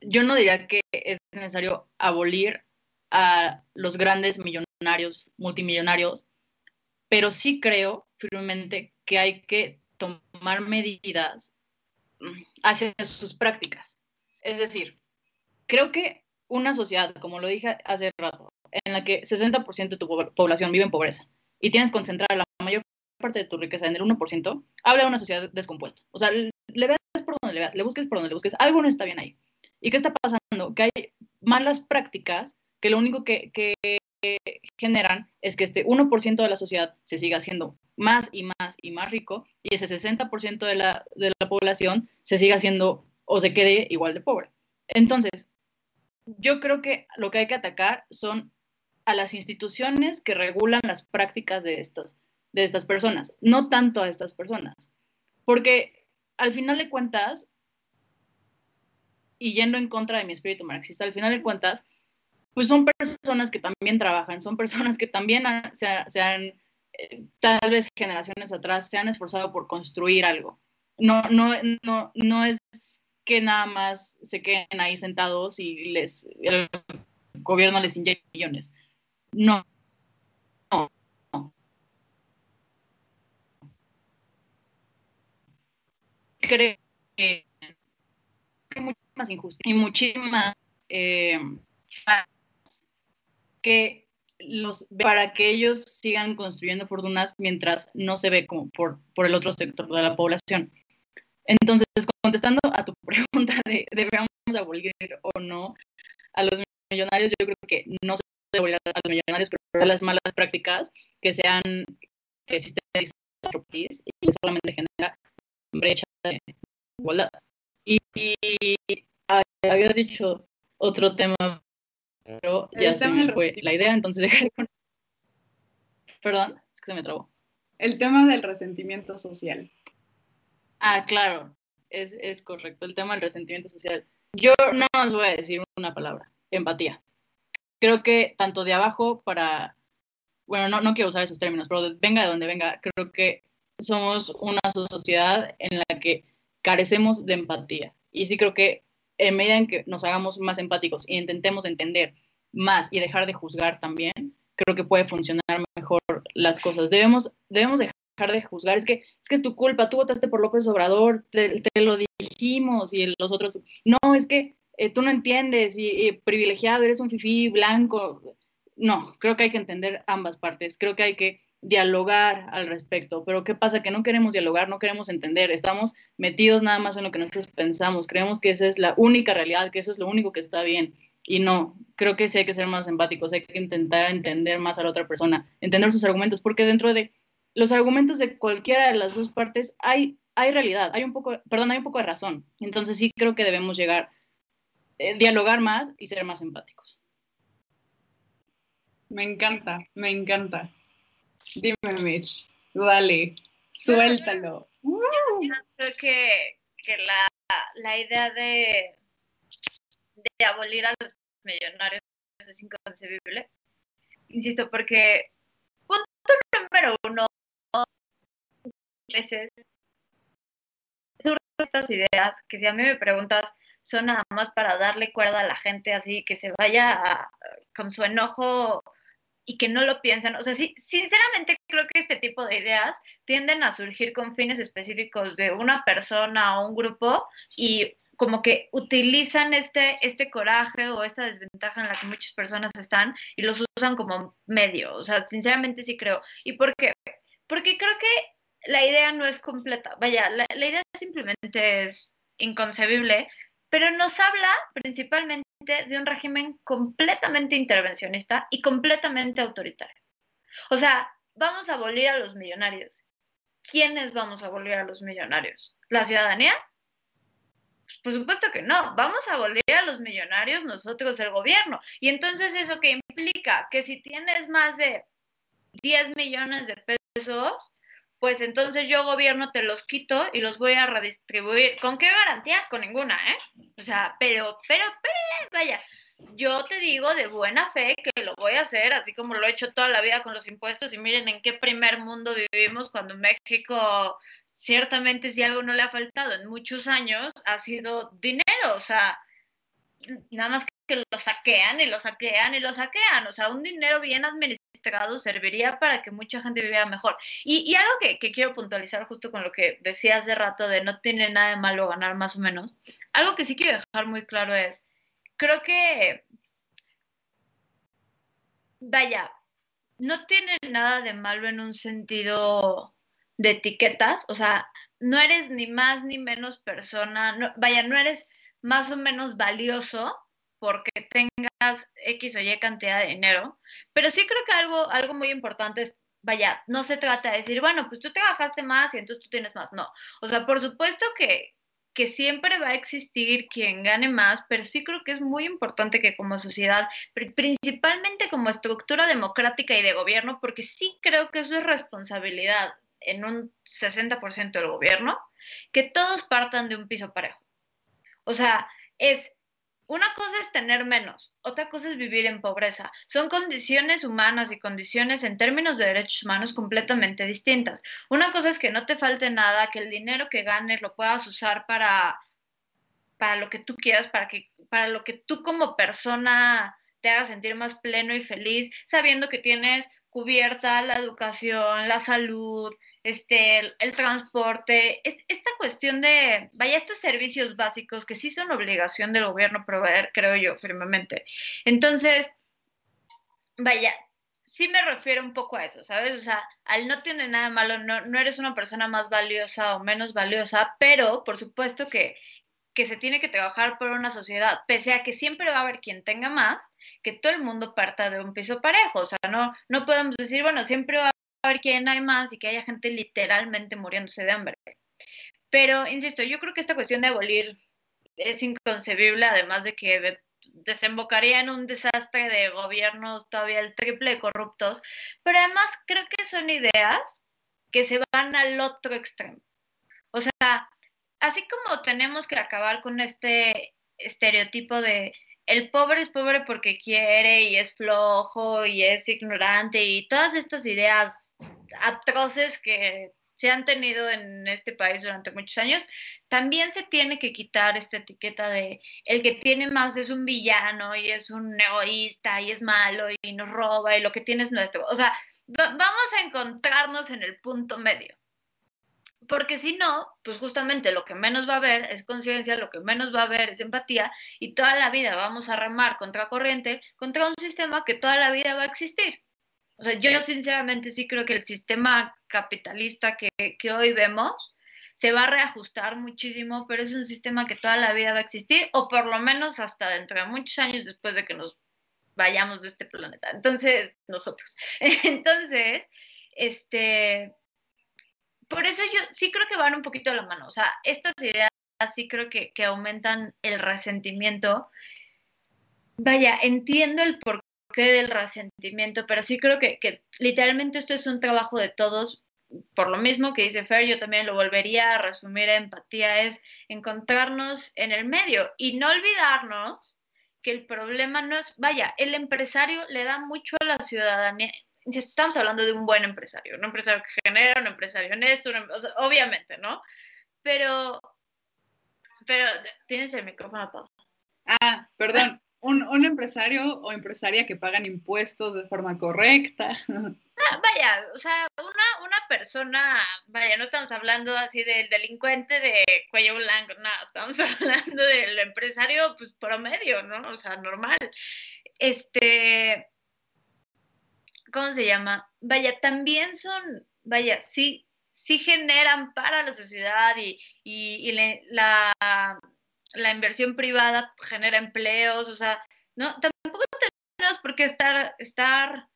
yo no diría que es necesario abolir a los grandes millonarios, multimillonarios, pero sí creo firmemente que hay que tomar medidas hacia sus prácticas. Es decir, creo que una sociedad, como lo dije hace rato, en la que 60% de tu po- población vive en pobreza y tienes concentrada la mayor parte de tu riqueza en el 1%, habla de una sociedad descompuesta. O sea, le veas por donde le veas, le busques por donde le busques, algo no está bien ahí. ¿Y qué está pasando? Que hay malas prácticas que lo único que, generan es que este 1% de la sociedad se siga haciendo más y más y más rico y ese 60% de la, de la población se siga haciendo o se quede igual de pobre. Entonces, yo creo que lo que hay que atacar son a las instituciones que regulan las prácticas de estas, de estas personas, no tanto a estas personas. Porque al final de cuentas, y yendo en contra de mi espíritu marxista, al final de cuentas, pues son personas que también trabajan, son personas que también se, ha- se han, eh, tal vez generaciones atrás, se han esforzado por construir algo. No, no, no, no es que nada más se queden ahí sentados y les, el gobierno les inyecte millones. No. No. Creo que hay muchísimas injusticias y muchísimas eh, que los para que ellos sigan construyendo fortunas mientras no se ve como por, por el otro sector de la población. Entonces, contestando a tu pregunta de debemos abolir o no a los millonarios, yo creo que no se debe abolir a los millonarios, pero las malas prácticas que en nuestro país y solamente genera brecha de igualdad. Y, y ah, habías dicho otro tema, pero ya El se me del fue la idea, entonces dejaré con... Perdón, es que se me trabó. El tema del resentimiento social. Ah, claro, es, es correcto, el tema del resentimiento social. Yo no os voy a decir una palabra, empatía. Creo que tanto de abajo para, bueno, no, no quiero usar esos términos, pero venga de donde venga, creo que somos una sociedad en la que carecemos de empatía. Y sí creo que en medida en que nos hagamos más empáticos e intentemos entender más y dejar de juzgar también, creo que puede funcionar mejor las cosas. Debemos, debemos dejar de juzgar. Es que, es que es tu culpa, tú votaste por López Obrador, te, te lo dijimos y los otros, no, es que eh, tú no entiendes y, y privilegiado, eres un fifí blanco. No, creo que hay que entender ambas partes. Creo que hay que dialogar al respecto. Pero ¿qué pasa? Que no queremos dialogar, no queremos entender. Estamos metidos nada más en lo que nosotros pensamos. Creemos que esa es la única realidad, que eso es lo único que está bien. Y no, creo que sí hay que ser más empáticos, hay que intentar entender más a la otra persona, entender sus argumentos, porque dentro de los argumentos de cualquiera de las dos partes hay, hay realidad, hay un poco, perdón, hay un poco de razón. Entonces sí creo que debemos llegar, eh, dialogar más y ser más empáticos. Me encanta, me encanta. Dime, Mitch, dale, suéltalo. Creo que, que la, la idea de, de abolir a los millonarios es inconcebible. Insisto, porque punto número uno, veces surgen estas ideas que si a mí me preguntas son nada más para darle cuerda a la gente así que se vaya con su enojo y que no lo piensan. O sea, sí, sinceramente creo que este tipo de ideas tienden a surgir con fines específicos de una persona o un grupo y como que utilizan este, este coraje o esta desventaja en la que muchas personas están y los usan como medio. O sea, sinceramente sí creo. ¿Y por qué? Porque creo que la idea no es completa. Vaya, la, la idea simplemente es inconcebible, pero nos habla principalmente de un régimen completamente intervencionista y completamente autoritario. O sea, vamos a abolir a los millonarios. ¿Quiénes vamos a abolir a los millonarios? ¿La ciudadanía? Pues, por supuesto que no. Vamos a abolir a los millonarios nosotros, el gobierno. Y entonces eso que implica que si tienes más de 10 millones de pesos, pues entonces yo gobierno te los quito y los voy a redistribuir. ¿Con qué garantía? Con ninguna, ¿eh? O sea, pero, pero, pero, vaya, yo te digo de buena fe que lo voy a hacer, así como lo he hecho toda la vida con los impuestos y miren en qué primer mundo vivimos cuando México ciertamente si algo no le ha faltado en muchos años ha sido dinero, o sea, nada más que lo saquean y lo saquean y lo saquean, o sea, un dinero bien administrado serviría para que mucha gente viviera mejor. Y, algo que, quiero puntualizar justo con lo que decía hace rato de no tiene nada de malo ganar más o menos, algo que sí quiero dejar muy claro es, creo que, vaya, no tiene nada de malo en un sentido de etiquetas, o sea, no eres ni más ni menos persona, vaya, no eres más o menos valioso porque tengas X o Y cantidad de dinero, pero sí creo que algo, algo muy importante es, vaya, no se trata de decir, bueno, pues tú trabajaste más y entonces tú tienes más, no, o sea, por supuesto que, que siempre va a existir quien gane más, pero sí creo que es muy importante que como sociedad, principalmente como estructura democrática y de gobierno, porque sí creo que eso es responsabilidad en un 60% del gobierno, que todos partan de un piso parejo. O sea, es una cosa es tener menos, otra cosa es vivir en pobreza. Son condiciones humanas y condiciones en términos de derechos humanos completamente distintas. Una cosa es que no te falte nada, que el dinero que ganes lo puedas usar para, para lo que tú quieras, para, que, para lo que tú como persona te haga sentir más pleno y feliz, sabiendo que tienes cubierta la educación, la salud, este, el, transporte, esta cuestión de, vaya, estos servicios básicos que sí son obligación del gobierno proveer, creo yo firmemente. Entonces, vaya, sí me refiero un poco a eso, ¿sabes? O sea, al no tiene nada malo, no, no eres una persona más valiosa o menos valiosa, pero por supuesto que, que se tiene que trabajar por una sociedad, pese a que siempre va a haber quien tenga más, que todo el mundo parta de un piso parejo. O sea, no, no podemos decir, bueno, siempre va a haber quien hay más y que haya gente literalmente muriéndose de hambre. Pero, insisto, yo creo que esta cuestión de abolir es inconcebible, además de que desembocaría en un desastre de gobiernos todavía el triple corruptos, pero además creo que son ideas que se van al otro extremo. O sea, así como tenemos que acabar con este estereotipo de el pobre es pobre porque quiere y es flojo y es ignorante y todas estas ideas atroces que se han tenido en este país durante muchos años, también se tiene que quitar esta etiqueta de el que tiene más es un villano y es un egoísta y es malo y nos roba y lo que tiene es nuestro. O sea, vamos a encontrarnos en el punto medio porque si no, pues justamente lo que menos va a haber es conciencia, lo que menos va a haber es empatía y toda la vida vamos a remar contra corriente contra un sistema que toda la vida va a existir. O sea, yo sinceramente sí creo que el sistema capitalista que, que hoy vemos se va a reajustar muchísimo, pero es un sistema que toda la vida va a existir, o por lo menos hasta dentro de muchos años después de que nos vayamos de este planeta. Entonces, nosotros. Entonces, este, por eso yo sí creo que van un poquito a la mano. O sea, estas ideas sí creo que, aumentan el resentimiento. Vaya, entiendo el porqué del resentimiento, pero sí creo que, que literalmente esto es un trabajo de todos. Por lo mismo que dice Fer, yo también lo volvería a resumir a empatía, es encontrarnos en el medio y no olvidarnos que el problema no es, vaya, el empresario le da mucho a la ciudadanía, estamos hablando de un buen empresario, un empresario que genera, un empresario honesto, em, obviamente, ¿no? Pero, pero tienes el micrófono apagado. Ah, perdón. Un, un, empresario o empresaria que pagan impuestos de forma correcta. Ah, vaya, o sea, una, una persona, vaya, no estamos hablando así del delincuente de cuello blanco, no, estamos hablando del empresario, pues promedio, ¿no? O sea, normal. Este, ¿cómo se llama? Vaya, también son, vaya, sí, sí generan para la sociedad y, y, la, la, inversión privada genera empleos, o sea, no, tampoco tenemos por qué estar, estar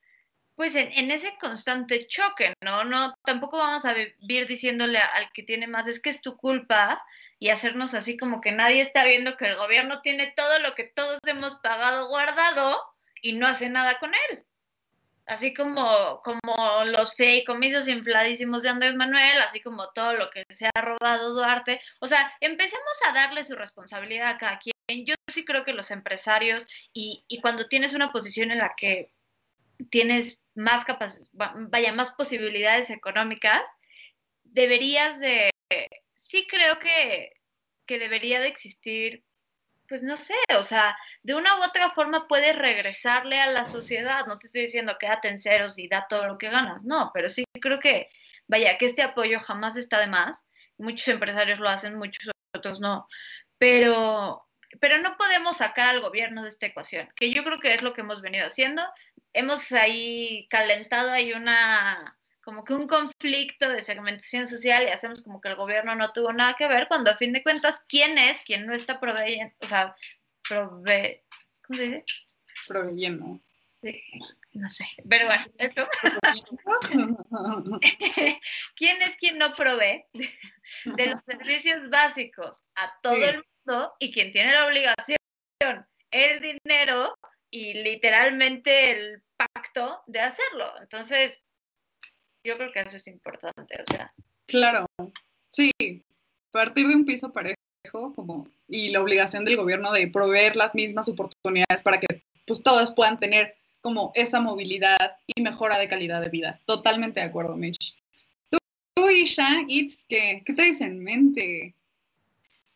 pues en, en, ese constante choque, ¿no? No, tampoco vamos a vivir diciéndole al que tiene más, es que es tu culpa y hacernos así como que nadie está viendo que el gobierno tiene todo lo que todos hemos pagado guardado y no hace nada con él. Así como, como los feicomisos infladísimos de Andrés Manuel, así como todo lo que se ha robado Duarte. O sea, empecemos a darle su responsabilidad a cada quien. Yo sí creo que los empresarios y, y cuando tienes una posición en la que tienes más capac vaya, más posibilidades económicas, deberías de, sí creo que, que debería de existir pues no sé, o sea, de una u otra forma puedes regresarle a la sociedad. No te estoy diciendo quédate en ceros y da todo lo que ganas, no, pero sí creo que, vaya, que este apoyo jamás está de más. Muchos empresarios lo hacen, muchos otros no, pero, pero no podemos sacar al gobierno de esta ecuación, que yo creo que es lo que hemos venido haciendo. Hemos ahí calentado ahí una como que un conflicto de segmentación social y hacemos como que el gobierno no tuvo nada que ver, cuando a fin de cuentas, ¿quién es quien no está proveyendo? O sea, prove... ¿Cómo se dice? Proveyendo. Sí, no sé, pero bueno, eso. ¿Quién es quien no provee de los servicios básicos a todo el mundo y quien tiene la obligación, el dinero y literalmente el pacto de hacerlo? Entonces, yo creo que eso es importante, o sea. Claro, sí, partir de un piso parejo como, y la obligación del gobierno de proveer las mismas oportunidades para que pues todos puedan tener como esa movilidad y mejora de calidad de vida. Totalmente de acuerdo, Mitch. Tú, Isha, Itz, ¿qué, ¿qué traes en mente?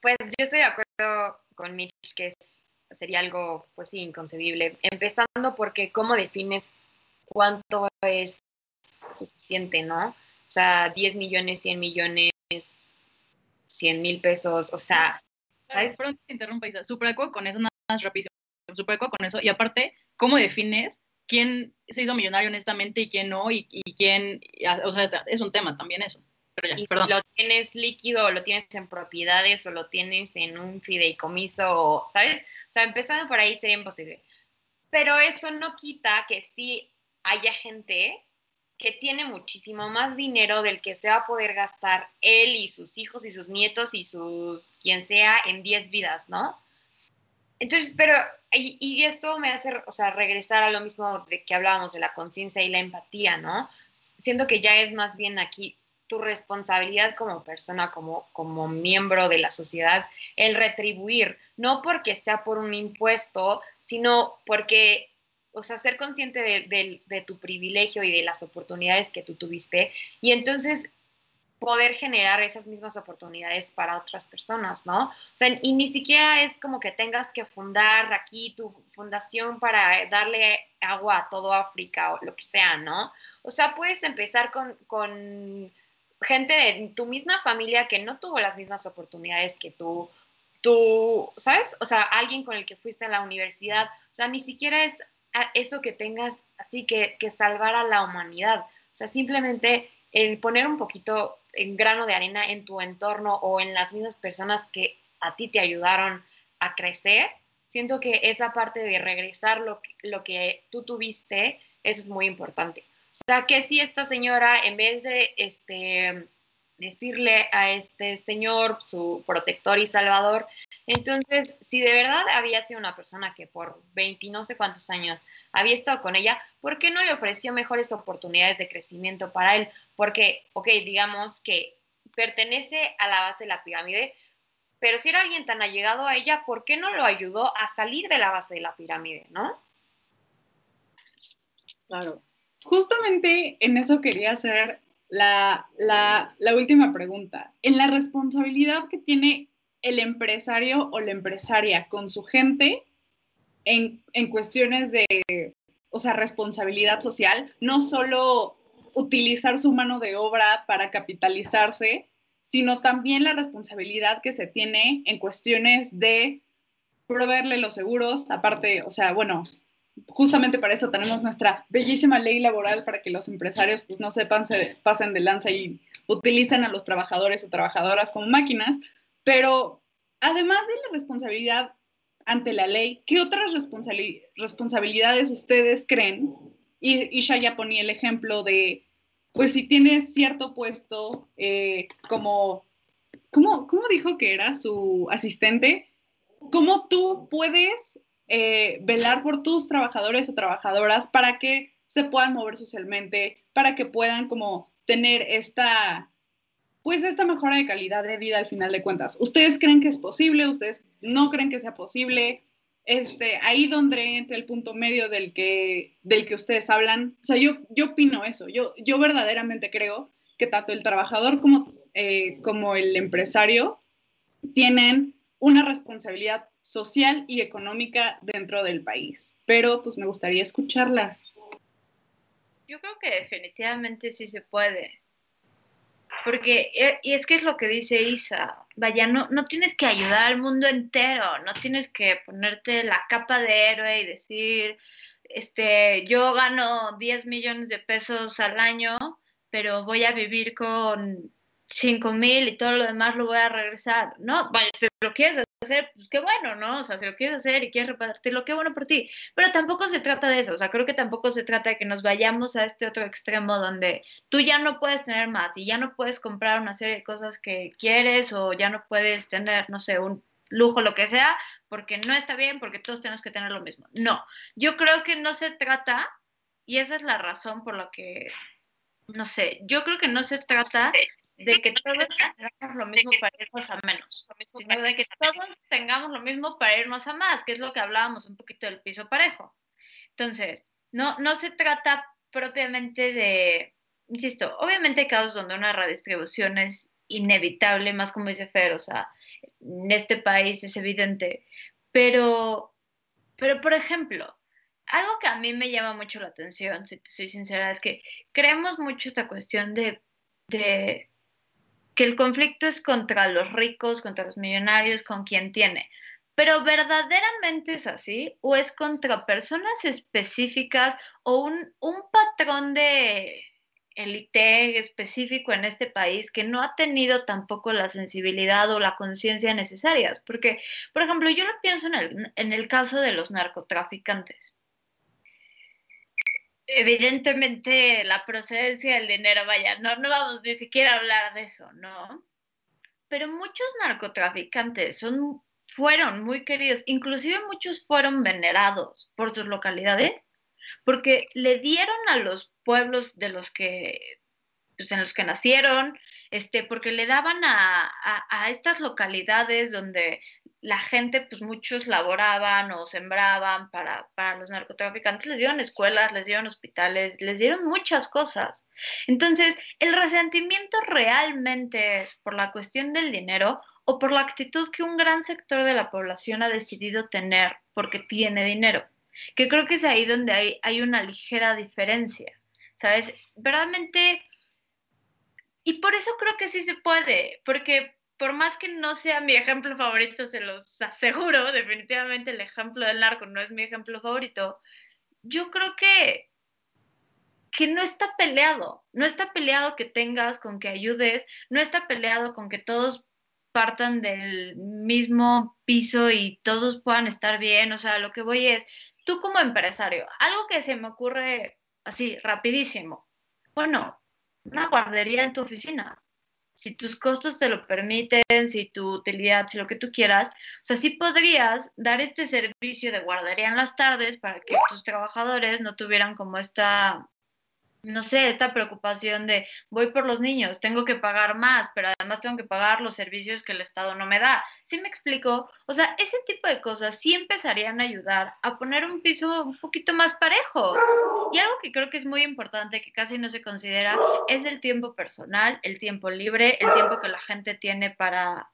Pues yo estoy de acuerdo con Mitch que es, sería algo, pues sí, inconcebible. Empezando porque cómo defines cuánto es suficiente, ¿no? O sea, 10 millones, 100 millones, 100 mil pesos, o sea... ¿sabes? Perdón te interrumpa, Isa. Con eso, nada más rapidísimo. Acuerdo con eso. Y aparte, ¿cómo defines quién se hizo millonario honestamente y quién no? Y, quién... O sea, es un tema también eso. Pero ya, y perdón. Si lo tienes líquido, o lo tienes en propiedades, o lo tienes en un fideicomiso, ¿sabes? O sea, empezando por ahí sería imposible. Pero eso no quita que sí haya gente que tiene muchísimo más dinero del que se va a poder gastar él y sus hijos y sus nietos y sus quien sea en 10 vidas, ¿no? Entonces, pero, y, esto me hace, o sea, regresar a lo mismo de que hablábamos de la conciencia y la empatía, ¿no? Siendo que ya es más bien aquí tu responsabilidad como persona, como, como miembro de la sociedad, el retribuir, no porque sea por un impuesto, sino porque o sea, ser consciente de, tu privilegio y de las oportunidades que tú tuviste y entonces poder generar esas mismas oportunidades para otras personas, ¿no? O sea, y ni siquiera es como que tengas que fundar aquí tu fundación para darle agua a todo África o lo que sea, ¿no? O sea, puedes empezar con, con gente de tu misma familia que no tuvo las mismas oportunidades que tú, tú, ¿sabes? O sea, alguien con el que fuiste a la universidad, o sea, ni siquiera es eso que tengas así que, que salvar a la humanidad. O sea, simplemente el poner un poquito en grano de arena en tu entorno o en las mismas personas que a ti te ayudaron a crecer, siento que esa parte de regresar lo que, lo que tú tuviste, eso es muy importante. O sea, que si esta señora, en vez de este, decirle a este señor, su protector y salvador, entonces, si de verdad había sido una persona que por 20 no sé cuántos años había estado con ella, ¿por qué no le ofreció mejores oportunidades de crecimiento para él? Porque, ok, digamos que pertenece a la base de la pirámide, pero si era alguien tan allegado a ella, ¿por qué no lo ayudó a salir de la base de la pirámide, no? Claro. Justamente en eso quería hacer la, la, última pregunta. En la responsabilidad que tiene el empresario o la empresaria con su gente en, cuestiones de, o sea, responsabilidad social, no solo utilizar su mano de obra para capitalizarse, sino también la responsabilidad que se tiene en cuestiones de proveerle los seguros, aparte, o sea, bueno, justamente para eso tenemos nuestra bellísima ley laboral para que los empresarios pues no sepan, se pasen de lanza y utilicen a los trabajadores o trabajadoras como máquinas, pero además de la responsabilidad ante la ley, ¿qué otras responsabilidades ustedes creen? Y Isha ya ponía el ejemplo de, pues si tienes cierto puesto eh, como, ¿cómo, ¿cómo, dijo que era su asistente? ¿Cómo tú puedes eh, velar por tus trabajadores o trabajadoras para que se puedan mover socialmente, para que puedan como tener esta, pues esta mejora de calidad de vida al final de cuentas. ¿Ustedes creen que es posible? ¿Ustedes no creen que sea posible? Este, ahí donde entra el punto medio del que, del que ustedes hablan. O sea, yo, yo opino eso. Yo, yo verdaderamente creo que tanto el trabajador como, eh, como el empresario tienen una responsabilidad social y económica dentro del país. Pero pues me gustaría escucharlas. Yo creo que definitivamente sí se puede. Porque, eh, y es que es lo que dice Isa, vaya, no, no tienes que ayudar al mundo entero, no tienes que ponerte la capa de héroe y decir, este, yo gano 10 millones de pesos al año, pero voy a vivir con cinco mil y todo lo demás lo voy a regresar. No, vaya, si lo quieres hacer, pues qué bueno, ¿no? O sea, si lo quieres hacer y quieres repartirlo, qué bueno por ti. Pero tampoco se trata de eso, o sea, creo que tampoco se trata de que nos vayamos a este otro extremo donde tú ya no puedes tener más y ya no puedes comprar una serie de cosas que quieres o ya no puedes tener, no sé, un lujo, lo que sea, porque no está bien, porque todos tenemos que tener lo mismo. No, yo creo que no se trata, y esa es la razón por la que, no sé, yo creo que no se trata de que todos tengamos lo mismo para irnos a menos, sino de que todos tengamos lo mismo para irnos a más, que es lo que hablábamos un poquito del piso parejo. Entonces, no, no se trata propiamente de, insisto, obviamente hay casos donde una redistribución es inevitable, más como dice Fer, o sea, en este país es evidente, pero, pero por ejemplo, algo que a mí me llama mucho la atención, si te soy sincera, es que creemos mucho esta cuestión de, de que el conflicto es contra los ricos, contra los millonarios, con quien tiene. Pero verdaderamente es así o es contra personas específicas o un, un patrón de élite específico en este país que no ha tenido tampoco la sensibilidad o la conciencia necesarias. Porque, por ejemplo, yo lo pienso en el, en el caso de los narcotraficantes evidentemente la procedencia del dinero, vaya, no, no vamos ni siquiera a hablar de eso, ¿no? Pero muchos narcotraficantes son, fueron muy queridos, inclusive muchos fueron venerados por sus localidades, porque le dieron a los pueblos de los que, pues en los que nacieron, este, porque le daban a, a estas localidades donde la gente, pues muchos laboraban o sembraban para, para, los narcotraficantes, les dieron escuelas, les dieron hospitales, les dieron muchas cosas. Entonces, el resentimiento realmente es por la cuestión del dinero o por la actitud que un gran sector de la población ha decidido tener porque tiene dinero, que creo que es ahí donde hay, hay una ligera diferencia, ¿sabes? Verdaderamente, y por eso creo que sí se puede, porque por más que no sea mi ejemplo favorito, se los aseguro, definitivamente el ejemplo del narco no es mi ejemplo favorito, yo creo que, que no está peleado, no está peleado que tengas con que ayudes, no está peleado con que todos partan del mismo piso y todos puedan estar bien, o sea, lo que voy es, tú como empresario, algo que se me ocurre así, rapidísimo, bueno, una guardería en tu oficina, si tus costos te lo permiten, si tu utilidad, si lo que tú quieras, o sea, sí podrías dar este servicio de guardería en las tardes para que tus trabajadores no tuvieran como esta no sé, esta preocupación de voy por los niños, tengo que pagar más, pero además tengo que pagar los servicios que el Estado no me da. ¿Sí me explico? O sea, ese tipo de cosas sí empezarían a ayudar a poner un piso un poquito más parejo. Y algo que creo que es muy importante, que casi no se considera, es el tiempo personal, el tiempo libre, el tiempo que la gente tiene para,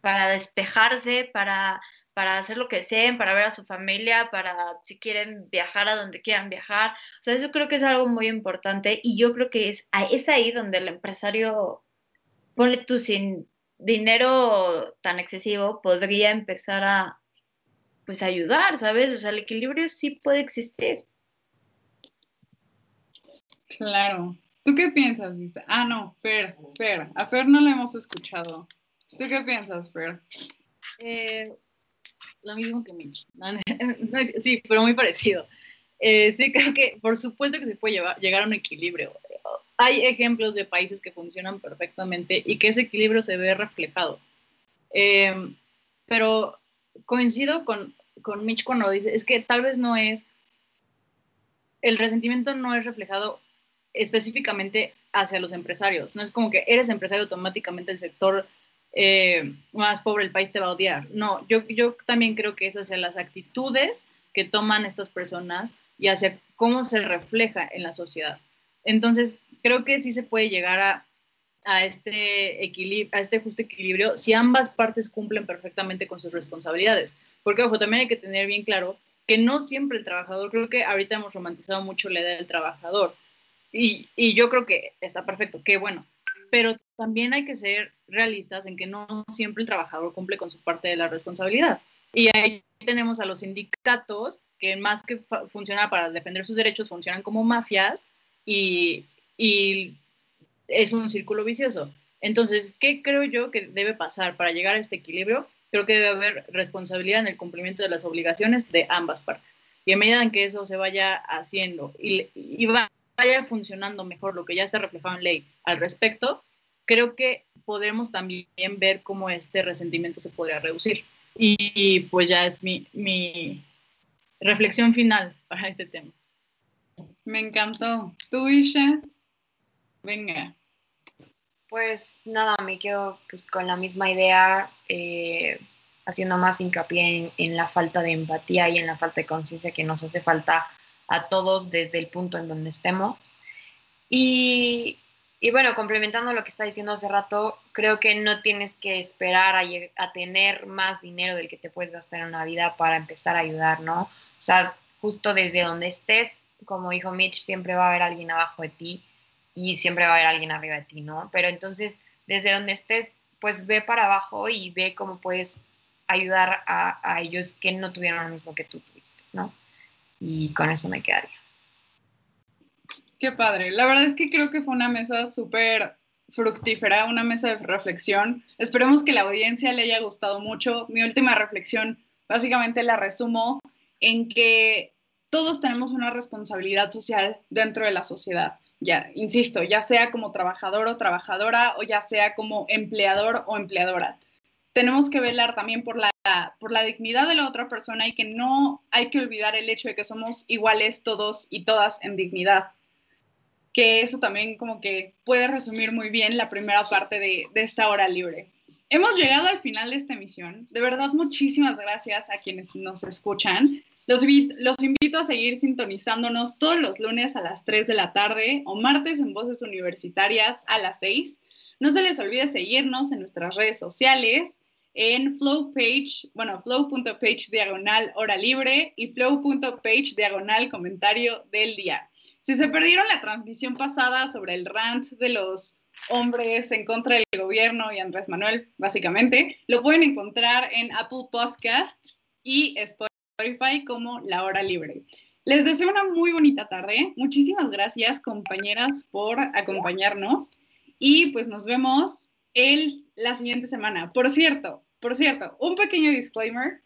para despejarse, para para hacer lo que deseen, para ver a su familia, para si quieren viajar a donde quieran viajar. O sea, eso creo que es algo muy importante y yo creo que es, es ahí donde el empresario, ponle tú sin dinero tan excesivo, podría empezar a pues ayudar, ¿sabes? O sea, el equilibrio sí puede existir. Claro. ¿Tú qué piensas, Lisa? Ah, no, Fer, Fer. A Fer no la hemos escuchado. ¿Tú qué piensas, Fer? Eh, lo mismo que Mitch. sí, pero muy parecido. Eh, sí, creo que por supuesto que se puede llevar, llegar a un equilibrio. Hay ejemplos de países que funcionan perfectamente y que ese equilibrio se ve reflejado. Eh, pero coincido con, con Mitch cuando dice, es que tal vez no es el resentimiento no es reflejado específicamente hacia los empresarios. No es como que eres empresario automáticamente el sector eh, más pobre del país te va a odiar. No, yo, yo también creo que es hacia las actitudes que toman estas personas y hacia cómo se refleja en la sociedad. Entonces, creo que sí se puede llegar a, a este equilibrio, a este justo equilibrio si ambas partes cumplen perfectamente con sus responsabilidades. Porque, ojo, también hay que tener bien claro que no siempre el trabajador, creo que ahorita hemos romantizado mucho la idea del trabajador. Y, y yo creo que está perfecto, qué bueno. Pero también hay que ser realistas en que no siempre el trabajador cumple con su parte de la responsabilidad. Y ahí tenemos a los sindicatos que más que funcionar para defender sus derechos, funcionan como mafias y, y es un círculo vicioso. Entonces, ¿qué creo yo que debe pasar para llegar a este equilibrio? Creo que debe haber responsabilidad en el cumplimiento de las obligaciones de ambas partes. Y a medida en que eso se vaya haciendo y, y vaya funcionando mejor lo que ya está reflejado en ley al respecto, creo que podremos también ver cómo este resentimiento se podría reducir. Y, pues ya es mi, mi reflexión final para este tema. Me encantó. ¿Tú, Isha? Venga. Pues nada, me quedo pues, con la misma idea, eh, haciendo más hincapié en, en, la falta de empatía y en la falta de conciencia que nos hace falta a todos desde el punto en donde estemos. Y, y, bueno, complementando lo que está diciendo hace rato, creo que no tienes que esperar a, tener más dinero del que te puedes gastar en una vida para empezar a ayudar, ¿no? O sea, justo desde donde estés, como dijo Mitch, siempre va a haber alguien abajo de ti y siempre va a haber alguien arriba de ti, ¿no? Pero entonces, desde donde estés, pues ve para abajo y ve cómo puedes ayudar a, a ellos que no tuvieron lo mismo que tú tuviste, ¿no? Y con eso me quedaría. Qué padre. La verdad es que creo que fue una mesa súper fructífera, una mesa de reflexión. Esperemos que la audiencia le haya gustado mucho. Mi última reflexión básicamente la resumo en que todos tenemos una responsabilidad social dentro de la sociedad. Ya, insisto, ya sea como trabajador o trabajadora o ya sea como empleador o empleadora. Tenemos que velar también por por la dignidad de la otra persona y que no hay que olvidar el hecho de que somos iguales todos y todas en dignidad. Que eso también como que puede resumir muy bien la primera parte de, de esta hora libre. Hemos llegado al final de esta emisión. De verdad, muchísimas gracias a quienes nos escuchan. Los, los, invito a seguir sintonizándonos todos los lunes a las 3 de la tarde o martes en Voces Universitarias a las 6. No se les olvide seguirnos en nuestras redes sociales, en Flow Page, bueno, flow.page diagonal hora libre y flow.page diagonal comentario del día. Si se perdieron la transmisión pasada sobre el rant de los hombres en contra del gobierno y Andrés Manuel, básicamente, lo pueden encontrar en Apple Podcasts y Spotify como La Hora Libre. Les deseo una muy bonita tarde. Muchísimas gracias, compañeras, por acompañarnos. Y pues nos vemos el, la siguiente semana. Por cierto, por cierto, un pequeño disclaimer.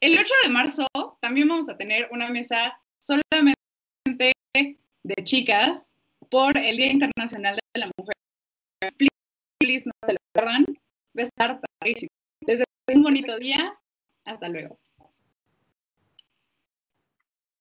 El 8 de marzo también vamos a tener una mesa solamente de chicas por el Día Internacional de la Mujer. Please, no se lo pierdan. Va a estar padrísimo. Desde un bonito día. Hasta luego.